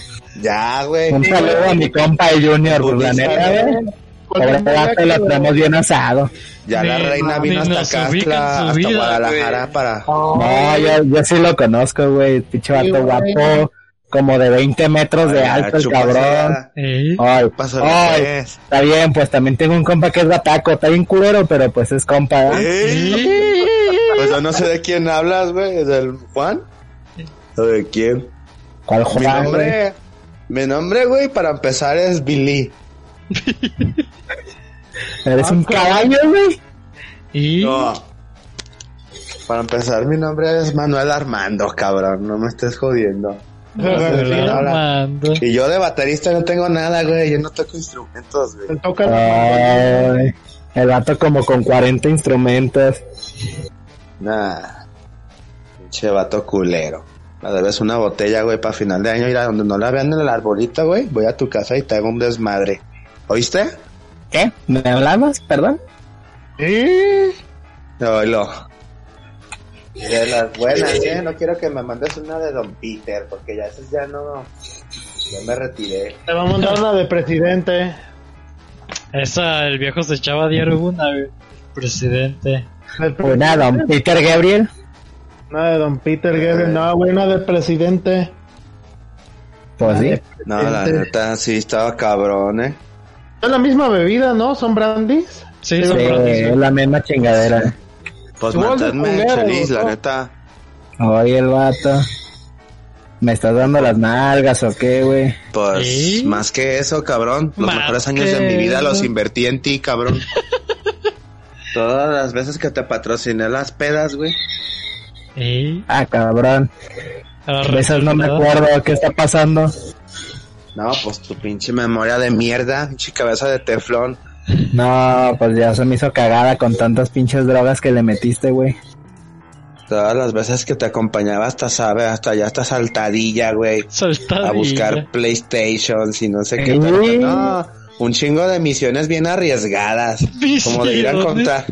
Ya, güey. Un saludo a mi compa Junior, pues la neta, güey. Vato, lo tenemos bien asado. Ya la reina vino hasta en hasta, Guadalajara para... No, yo, yo sí lo conozco, güey. Pinche Sí, vato guapo, como de 20 metros de alto el cabrón. Ey. Ay, Pásale, ay, pues. está bien, pues también tengo un compa que es bataco, está bien culero, pero pues es compa, ¿verdad? Ey. Pues yo no sé de quién hablas, güey. ¿Es del Juan? ¿O de quién? ¿Cuál Mi Juan, güey? nombre, mi nombre, güey, para empezar es Billy. ¿Eres un caballo, güey? Y No. Para empezar, mi nombre es Manuel Armando, cabrón. No me estés jodiendo. Armando. Y yo de baterista no tengo nada, güey. Yo no toco instrumentos, güey. toca Ay, el vato como con 40 instrumentos. Nah. Pinche vato culero. La debes una botella, güey, para final de año. Ir a donde no la vean en el arbolito, güey. Voy a tu casa y te hago un desmadre. ¿Oíste? ¿Qué? ¿Me hablabas? Perdón. Sí. Oílo. De las buenas, ¿eh? No quiero que me mandes una de Don Peter, porque ya esas ya no... Ya me retiré. Te va a mandar una de presidente. Esa, el viejo se echaba diario una. Presidente. Una, don Peter Gabriel. Una de Don Peter Gabriel. No, una de presidente. Pues sí. No, la neta, sí estaba cabrón, ¿eh? Es la misma bebida, ¿no? ¿Son brandies? Sí, Sí, son brandies, es la misma chingadera. Pues culero, feliz, la neta. Oye, el vato. ¿Me estás dando las nalgas o qué, güey? Pues más que eso, cabrón. Los Más mejores años que de mi vida los invertí en ti, cabrón. Todas las veces que te patrociné las pedas, güey. Y Ah, cabrón. a esas no me acuerdo qué está pasando. No, pues tu pinche memoria de mierda, pinche cabeza de teflón. No, pues ya se me hizo cagada con tantas pinches drogas que le metiste, güey. Todas las veces que te acompañaba hasta, sabe, hasta allá, hasta saltadilla, güey. Saltadilla. A buscar PlayStations y no sé qué. Pero no, un chingo de misiones bien arriesgadas. Como de ir a encontrar.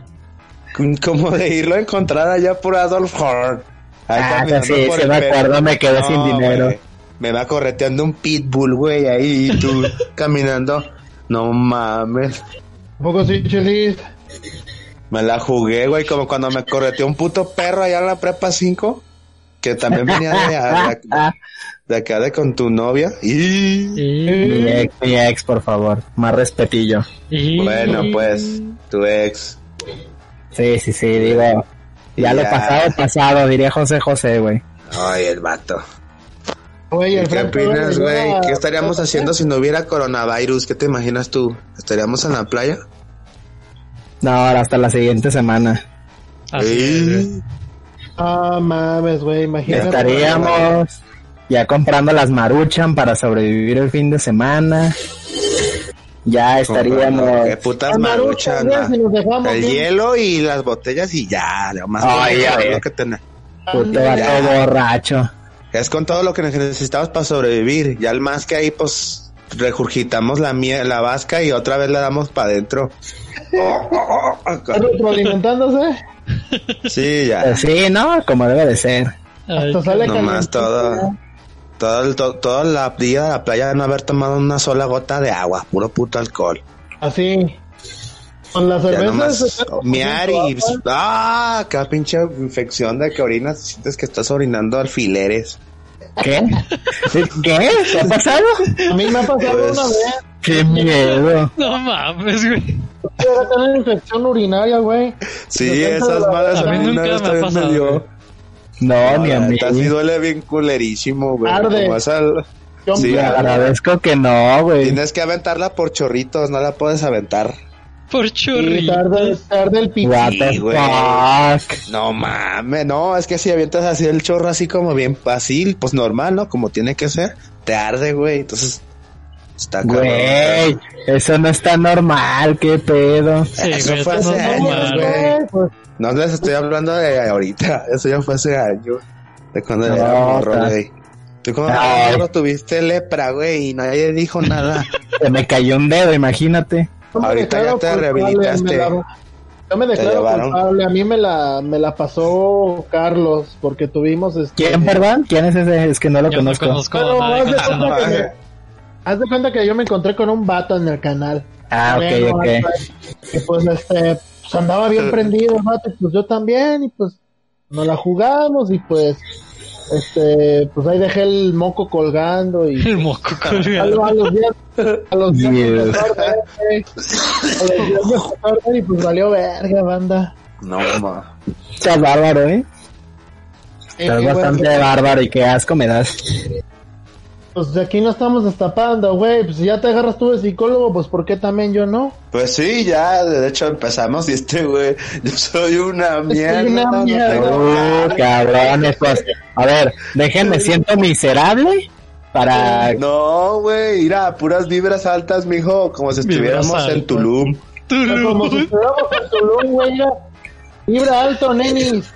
Como de irlo a encontrar allá por Adolf Horn. Ahí Ah, sí, por sí me acuerdo, me quedé sin dinero. Me va correteando un pitbull, güey, ahí y tú caminando. No mames. ¿Un poco sí, Chelis? Me la jugué, güey, como cuando me correteó un puto perro allá en la prepa 5. Que también venía de, de, de acá de con tu novia. Y Mi ex, mi ex, por favor. Más respetillo. bueno, pues, tu ex. Sí, sí, sí, digo. Ya, lo Ya. pasado, pasado, diría José José, güey. Ay, el vato. Güey, ¿Y el ¿Qué opinas, güey? ¿Qué estaríamos haciendo si no hubiera coronavirus? ¿Qué te imaginas tú? ¿Estaríamos en la playa? No, ahora hasta la siguiente semana. Así. Ah, mames, güey, imagínate. Estaríamos ya comprando las maruchan para sobrevivir el fin de semana. Ya estaríamos. Qué putas Ah, Maruchan, ma. güey, si nos dejamos, El hielo y las botellas y ya, lo más Ay, con ya, todo ya. lo que ten- Puto borracho. Es con todo lo que necesitamos para sobrevivir. Ya el más que ahí, pues, regurgitamos la mie la vasca y otra vez la damos para adentro. Sí, ya. Pues sí, ¿no? Como debe de ser. Ay, Hasta sale Nomás todo. Todo el, to- toda la día de la playa de no haber tomado una sola gota de agua, puro puto alcohol. Así. Con las cervezas. miar y ah, qué pinche infección de que orinas, sientes que estás orinando alfileres. ¿Qué? ¿Qué? ¿Qué ha pasado? A mí me ha pasado Pues- una vez. ¡Qué miedo! No mames, güey. Llegué a tener infección urinaria, güey. Sí, esas la- malas a mí nunca me ha también pasado, dio. güey. No, ni a mí. neta, sí duele bien culerísimo, güey. Arde. Como esa- Yo Sí, Te me- agradezco que no, güey. Tienes que aventarla por chorritos, no la puedes aventar. Por Sí, chorrito. tarde, tarde el Sí, fuck. No mames, no, es que si avientas así el chorro así como bien fácil, pues normal, ¿no? Como tiene que ser, te arde, güey. Entonces, está. Güey, eso no está normal, qué pedo. Sí, Eso güey, fue hace no años, normal. güey. Pues, No les estoy hablando de ahorita, eso ya fue hace años. De cuando No, era morro, ta- güey. Tú morro tuviste lepra, güey, y nadie dijo nada. Se me cayó un dedo, imagínate. Yo Ahorita ya te rehabilitaste. me la- Yo me declaro culpable. A mí me la, me la pasó Carlos porque tuvimos este. ¿Quién, perdón? ¿Quién es ese? Es que no lo Yo no conozco. Pero nadie haz de cuenta que me- Haz de cuenta que yo me encontré con un vato en el canal. Ah, Bueno, ok, ok. Y pues este, pues andaba bien prendido el vato, y pues yo también, y pues nos la jugamos, y pues, este, pues ahí dejé el moco colgando, y El moco lo- a los días, a los días a días y pues valió verga, banda. No, ma. Estás bárbaro, ¿eh? Estás bastante bárbaro y qué asco me das. Pues de aquí no estamos destapando, güey. Pues si ya te agarras tú de psicólogo, pues ¿por qué también yo no? Pues sí, ya, de hecho empezamos y este güey, yo soy una mierda. una no, no mierda. tengo Uh, ganas. cabrones, pues. A ver, déjenme, siento miserable para... No, güey, mira, puras vibras altas, mijo, como si Vibras estuviéramos en. Tulum. Pero como si estuviéramos en Tulum, güey. Vibra alto, nenis.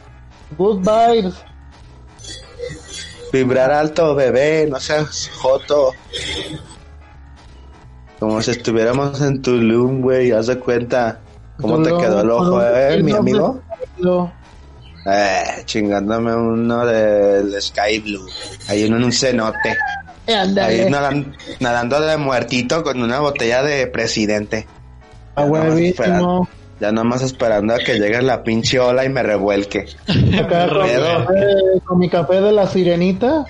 Good vibes. Vibrar alto, bebé, no seas joto. Como si estuviéramos en Tulum, güey, haz de cuenta. ¿Cómo te quedó el ojo, Tulum, eh, mi amigo? Eh, chingándome uno del Sky Blue. Ahí uno en un cenote. Eh. Ahí nadan- nadando de muertito con una botella de presidente. A huevísimo. Ya nomás esperando a que llegue la pinche ola y me revuelque. Acá con, mi café- con mi café de la sirenita.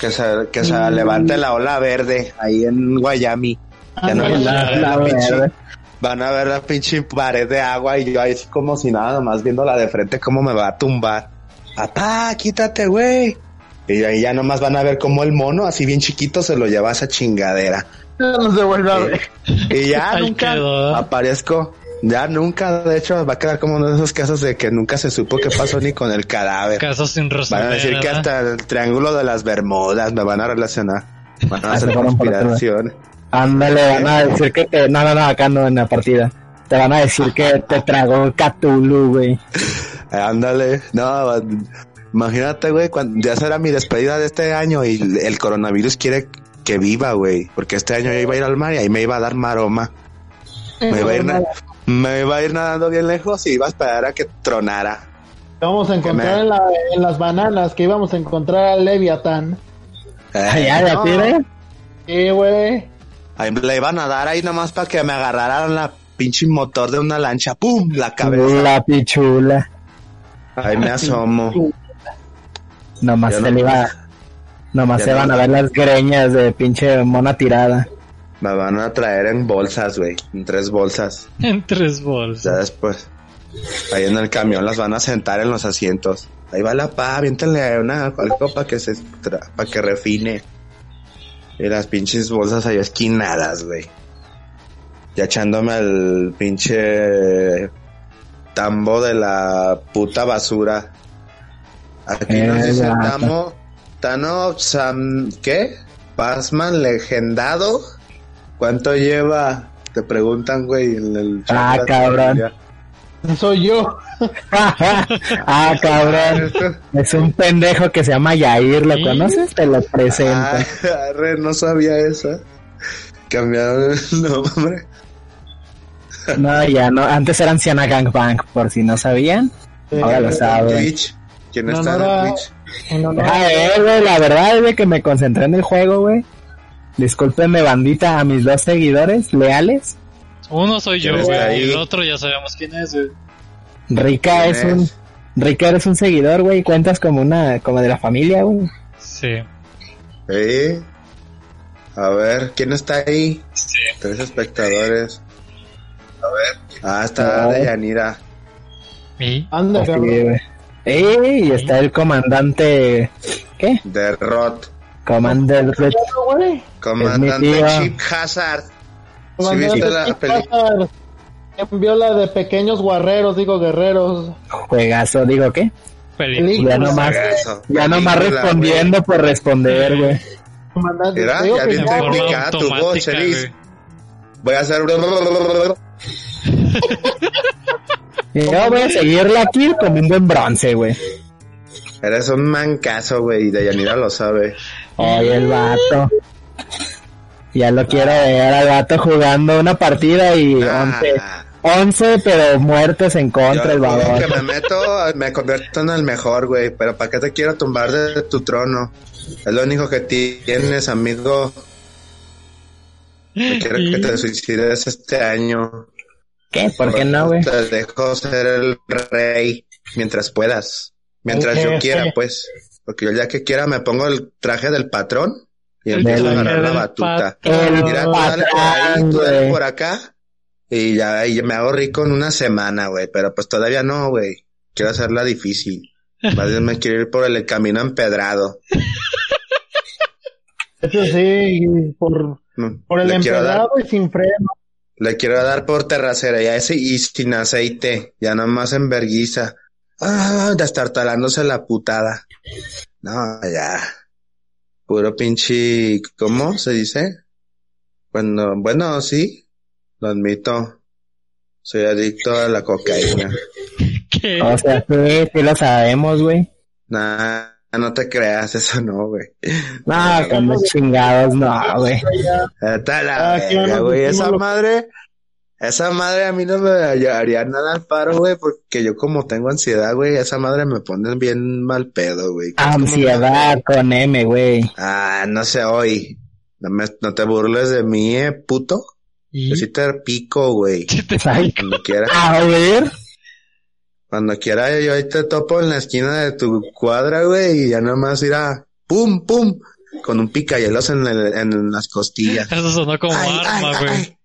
Que se, que se Mm. levante la ola verde ahí en Guayami. Ya no Ándale. van a ver La la pinche, verde. van a ver la pinche pared de agua y yo ahí como si nada, nomás viéndola de frente cómo me va a tumbar. Papá, quítate, güey. Y ahí ya nomás van a ver cómo el mono, así bien chiquito, se lo lleva a esa chingadera. No se vuelve a ver. Y ya nunca quedó. aparezco. Ya nunca, de hecho, va a quedar como uno de esos casos de que nunca se supo qué pasó ni con el cadáver. Casos sin Van a resolver. decir que hasta el triángulo de las Bermudas me van a relacionar. Van a hacer conspiración. Ándale, van a decir que te... No, no, no, acá no en la partida. Te van a decir que te tragó Cthulhu, güey. Eh, Ándale, no, imagínate, güey, cuando ya será mi despedida de este año y el- coronavirus quiere que viva, güey, porque este año yo iba a ir al mar y ahí me iba a dar maroma. Me iba a ir, me iba a ir nadando bien lejos y iba a esperar a que tronara. Vamos a encontrar me- en, la- en las bananas que íbamos a encontrar al Leviatán. Eh, ya, ya no, tiene. Sí, güey. ahí le iban a dar ahí nomás para que me agarraran la pinche motor de una lancha, ¡pum! La cabeza. La pichula. Ahí me asomo. Nomás se no- le iba... Nomás ya se no- van a ver las greñas de pinche mona tirada. Me van a traer en bolsas, güey, en tres bolsas. En tres Ya bolsas. después, ahí en el camión las van a sentar en los asientos. Ahí va la pa, aviéntenle una algo para que se, para que refine. Y las pinches bolsas ahí esquinadas, güey. Ya echándome el pinche tambo de la puta basura. Aquí nos Eh, dice. Tamo, Tano, Sam, ¿qué? Pasman legendado. ¿Cuánto lleva? Te preguntan, güey, en el chat Ah, de la cabrón. familia. Soy yo. ah, cabrón. Es un pendejo que se llama Yair, ¿lo ¿Sí? conoces? Te lo presento. Ah, arre, no sabía eso. Cambiaron el nombre. No, ya no. Antes era Anciana Gangbang, por si no sabían. Ahora lo saben. Twitch. ¿Quién está en Twitch? De ver, güey. La verdad es que me concentré en el juego, güey. Discúlpenme, bandita, a mis dos seguidores leales. Uno soy yo, ¿Quién güey. Y el otro ya sabemos quién es, güey. Rica ¿Quién es un... Rica eres un seguidor, güey. Cuentas como una... Como de la familia, güey. Sí. Sí. A ver, ¿quién está ahí? Sí. Tres espectadores. A ver. Ah, está No. Deyanira. ¿Y? Anda, güey. ¡Ey! Y está el comandante... ¿Qué? De Rot. Comandante... güey. Comandante. Chip Hazard. Comandante viste la película? Envió la de pequeños guerreros, digo guerreros. Juegazo, digo, ¿qué? Película. Ya nomás... Ya nomás respondiendo por responder, güey. Comandante, Mira, ya bien te tu voz, Chelis. Voy a hacer... Yo voy a seguirla aquí como un buen bronce, güey. Eres un mancazo, güey, y Deyanira lo sabe. Oye, el vato. Ya lo quiero ver al vato jugando una partida y once, Ah, once pero muertos en contra yo el babón. que me meto, me convierto en el mejor, güey, pero ¿para qué te quiero tumbar de tu trono? Es lo único que tienes, amigo. Quiero que te suicides este año. ¿Qué? ¿Por qué no, güey? Te dejo ser el rey mientras puedas. Mientras yo quiera, pues. Porque yo ya que quiera me pongo el traje del patrón y El empiezo a agarrar la batuta. El Mira, tú dale por ahí, tú dale por acá. Y ya y me hago rico en una semana, güey. Pero pues todavía no, güey. Quiero hacerla difícil. Más bien me quiero ir por el camino empedrado. Eso sí, por, Mm, por el le quiero dar, empedado y sin freno. le quiero dar por terracera, ya ese y sin aceite, ya nomás en verguiza. Ah, destartalándose la putada. No, ya. Puro pinche, ¿cómo se dice? Cuando, bueno, sí, lo admito. Soy adicto a la cocaína. ¿Qué? O sea, sí, sí lo sabemos, güey. Nah, no te creas, eso no, güey. No, con los chingados, no, güey. Está la Ah, verga, bueno, güey. Esa madre, esa madre a mí no me haría nada al paro, güey, porque yo como tengo ansiedad, güey, esa madre me pone bien mal pedo, güey. Ansiedad con M, güey. Ah, no sé hoy. No, me, no te burles de mí, eh, puto. ¿Y? Yo sí te pico, güey. Ay, Cuando quiera, A ver. cuando quiera yo ahí te topo en la esquina de tu cuadra, güey, y ya nomás irá, pum, pum, con un picayelos en, el- en las costillas. Eso sonó como Ay, arma, güey.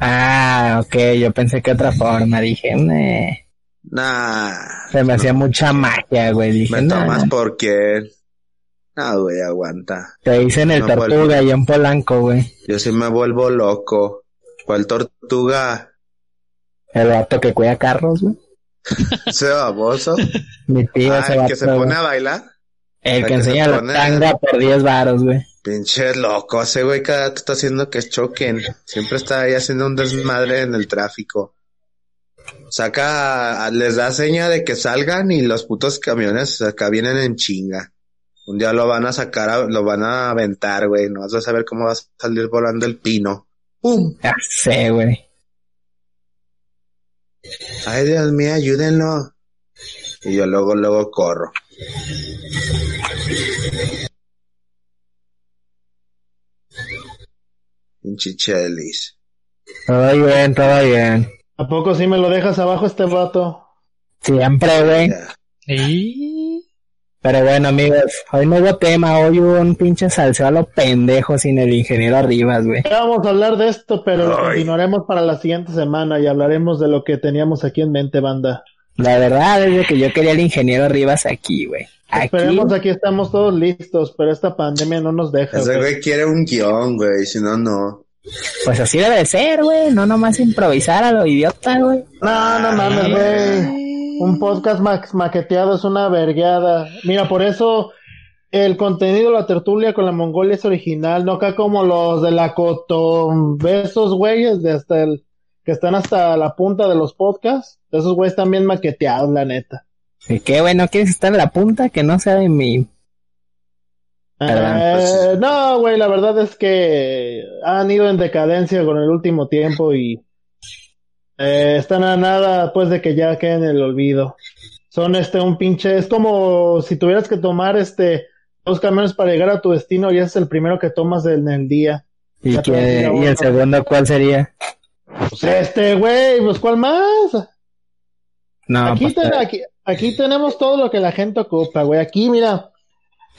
Ah, ok, yo pensé que otra forma. Dije, "Meh". Nah, se me hacía mucha magia, güey. Dije, me "Nah". tomas porque... No, güey, aguanta. Te dicen el tortuga y en Polanco, güey. Yo sí me vuelvo loco. ¿Cuál tortuga? El vato que cuida carros, güey. Ese baboso. Mi tío, Ah, ese el vato, que se güey. pone a bailar. El el que que enseña se la tanga por 10 varos, güey. Pinche loco, ese güey cada rato está haciendo que choquen. Siempre está ahí haciendo un desmadre en el tráfico. Saca, les da seña de que salgan y los putos camiones acá vienen en chinga. Un día lo van a sacar, lo van a aventar, güey. No vas a saber cómo va a salir volando el pino. ¡Pum! Ya sé, güey. Ay, Dios mío, ayúdenlo. Y yo luego, luego corro. Pinche chelis. Todo bien, todo bien. ¿A poco sí me lo dejas abajo este vato? Siempre, güey. Ya. ¿Y? Pero bueno, amigos, hoy no hubo tema, hoy hubo un pinche salseo a lo pendejo sin el ingeniero Rivas, güey. Ya Vamos a hablar de esto, pero lo continuaremos para la siguiente semana y hablaremos de lo que teníamos aquí en mente, banda. La verdad es de que yo quería el ingeniero Rivas aquí, güey. Aquí, Esperemos, aquí estamos todos listos, pero esta pandemia no nos deja. Ese güey. quiere un guion, güey, si no, no. pues así debe de ser, güey. No nomás improvisar a lo idiota, güey. No, no mames, güey. Un podcast max maqueteado es una vergueada. Mira, por eso el contenido de la tertulia con la Mongolia es original, no acá como los de la Cotón. Esos güeyes de hasta el que están hasta la punta de los podcasts. Esos güeyes están bien maqueteados, la neta. ¿Y qué, güey? ¿No quieres estar en la punta? Que no sea de mi... Perdón, Eh, pues. no, güey, la verdad es que han ido en decadencia con el último tiempo y eh, están a nada pues de que ya queden en el olvido. Son este un pinche, es como si tuvieras que tomar este dos camiones para llegar a tu destino y ese es el primero que tomas en el día. ¿Y, ¿Y bueno. el segundo cuál sería? Pues este, güey, pues ¿cuál más? No, aquí, pues, ten- aquí, aquí tenemos todo lo que la gente ocupa, güey. Aquí, mira,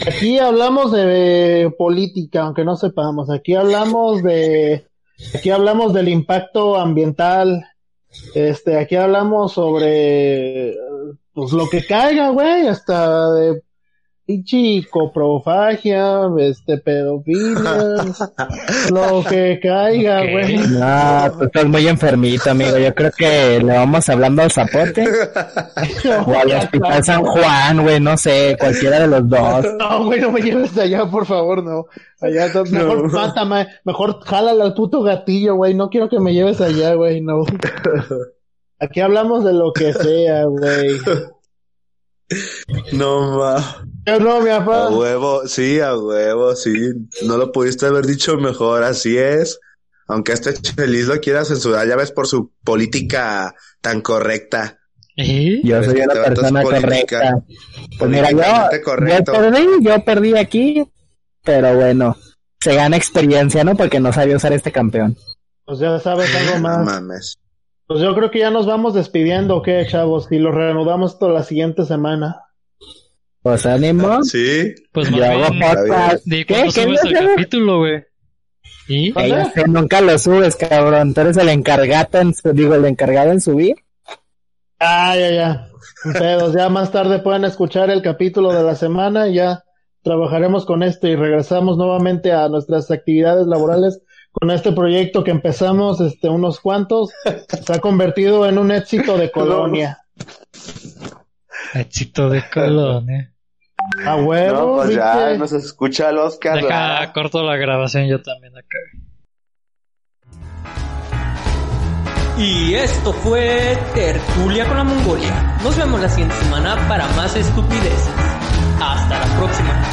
aquí hablamos de política, aunque no sepamos. Aquí hablamos de, aquí hablamos del impacto ambiental. Este, aquí hablamos sobre, pues lo que caiga, güey, hasta de pinche coprofagia, este, pedofilia, lo que caiga, güey. No, tú estás muy enfermito, amigo. Yo creo que le vamos hablando al zapote o al Hospital San Juan, güey. No sé, cualquiera de los dos. No, güey, no me lleves allá, por favor, no. Allá, no, mejor mátame, mejor jálala al puto gatillo, güey. No quiero que me lleves allá, güey, no. Aquí hablamos de lo que sea, güey. No ma. Yo no, mi A papá. huevo, sí, a huevo, sí. No lo pudiste haber dicho mejor, así es. Aunque este Chelis lo quiera censurar, ya ves por su política tan correcta. ¿Y? Yo soy una persona política- correcta. Pues mira, yo, yo perdí, yo perdí aquí, pero bueno, se gana experiencia, ¿no? Porque no sabía usar este campeón. Pues ya sabes algo No más. mames. Pues yo creo que ya nos vamos despidiendo, ¿o ¿qué, chavos? Y lo reanudamos toda la siguiente semana. Pues ánimo. Sí. Pues Yo hago podcast. ¿de ¿Qué? cuándo ¿Qué subes el capítulo, güey? ¿Y? Nunca lo subes, cabrón. Tú eres el encargado en, digo, el encargado en subir. Ah, ya, ya. Pedos, ya más tarde pueden escuchar el capítulo de la semana y ya trabajaremos con esto y regresamos nuevamente a nuestras actividades laborales con este proyecto que empezamos, este, unos cuantos, se ha convertido en un éxito de colonia. Éxito de colonia. A huevo, No, pues ya ¿viste? nos escucha el Oscar. Deja, corto la grabación yo también acá. Y esto fue Tertulia con la Mongolia. Nos vemos la siguiente semana para más estupideces. Hasta la próxima.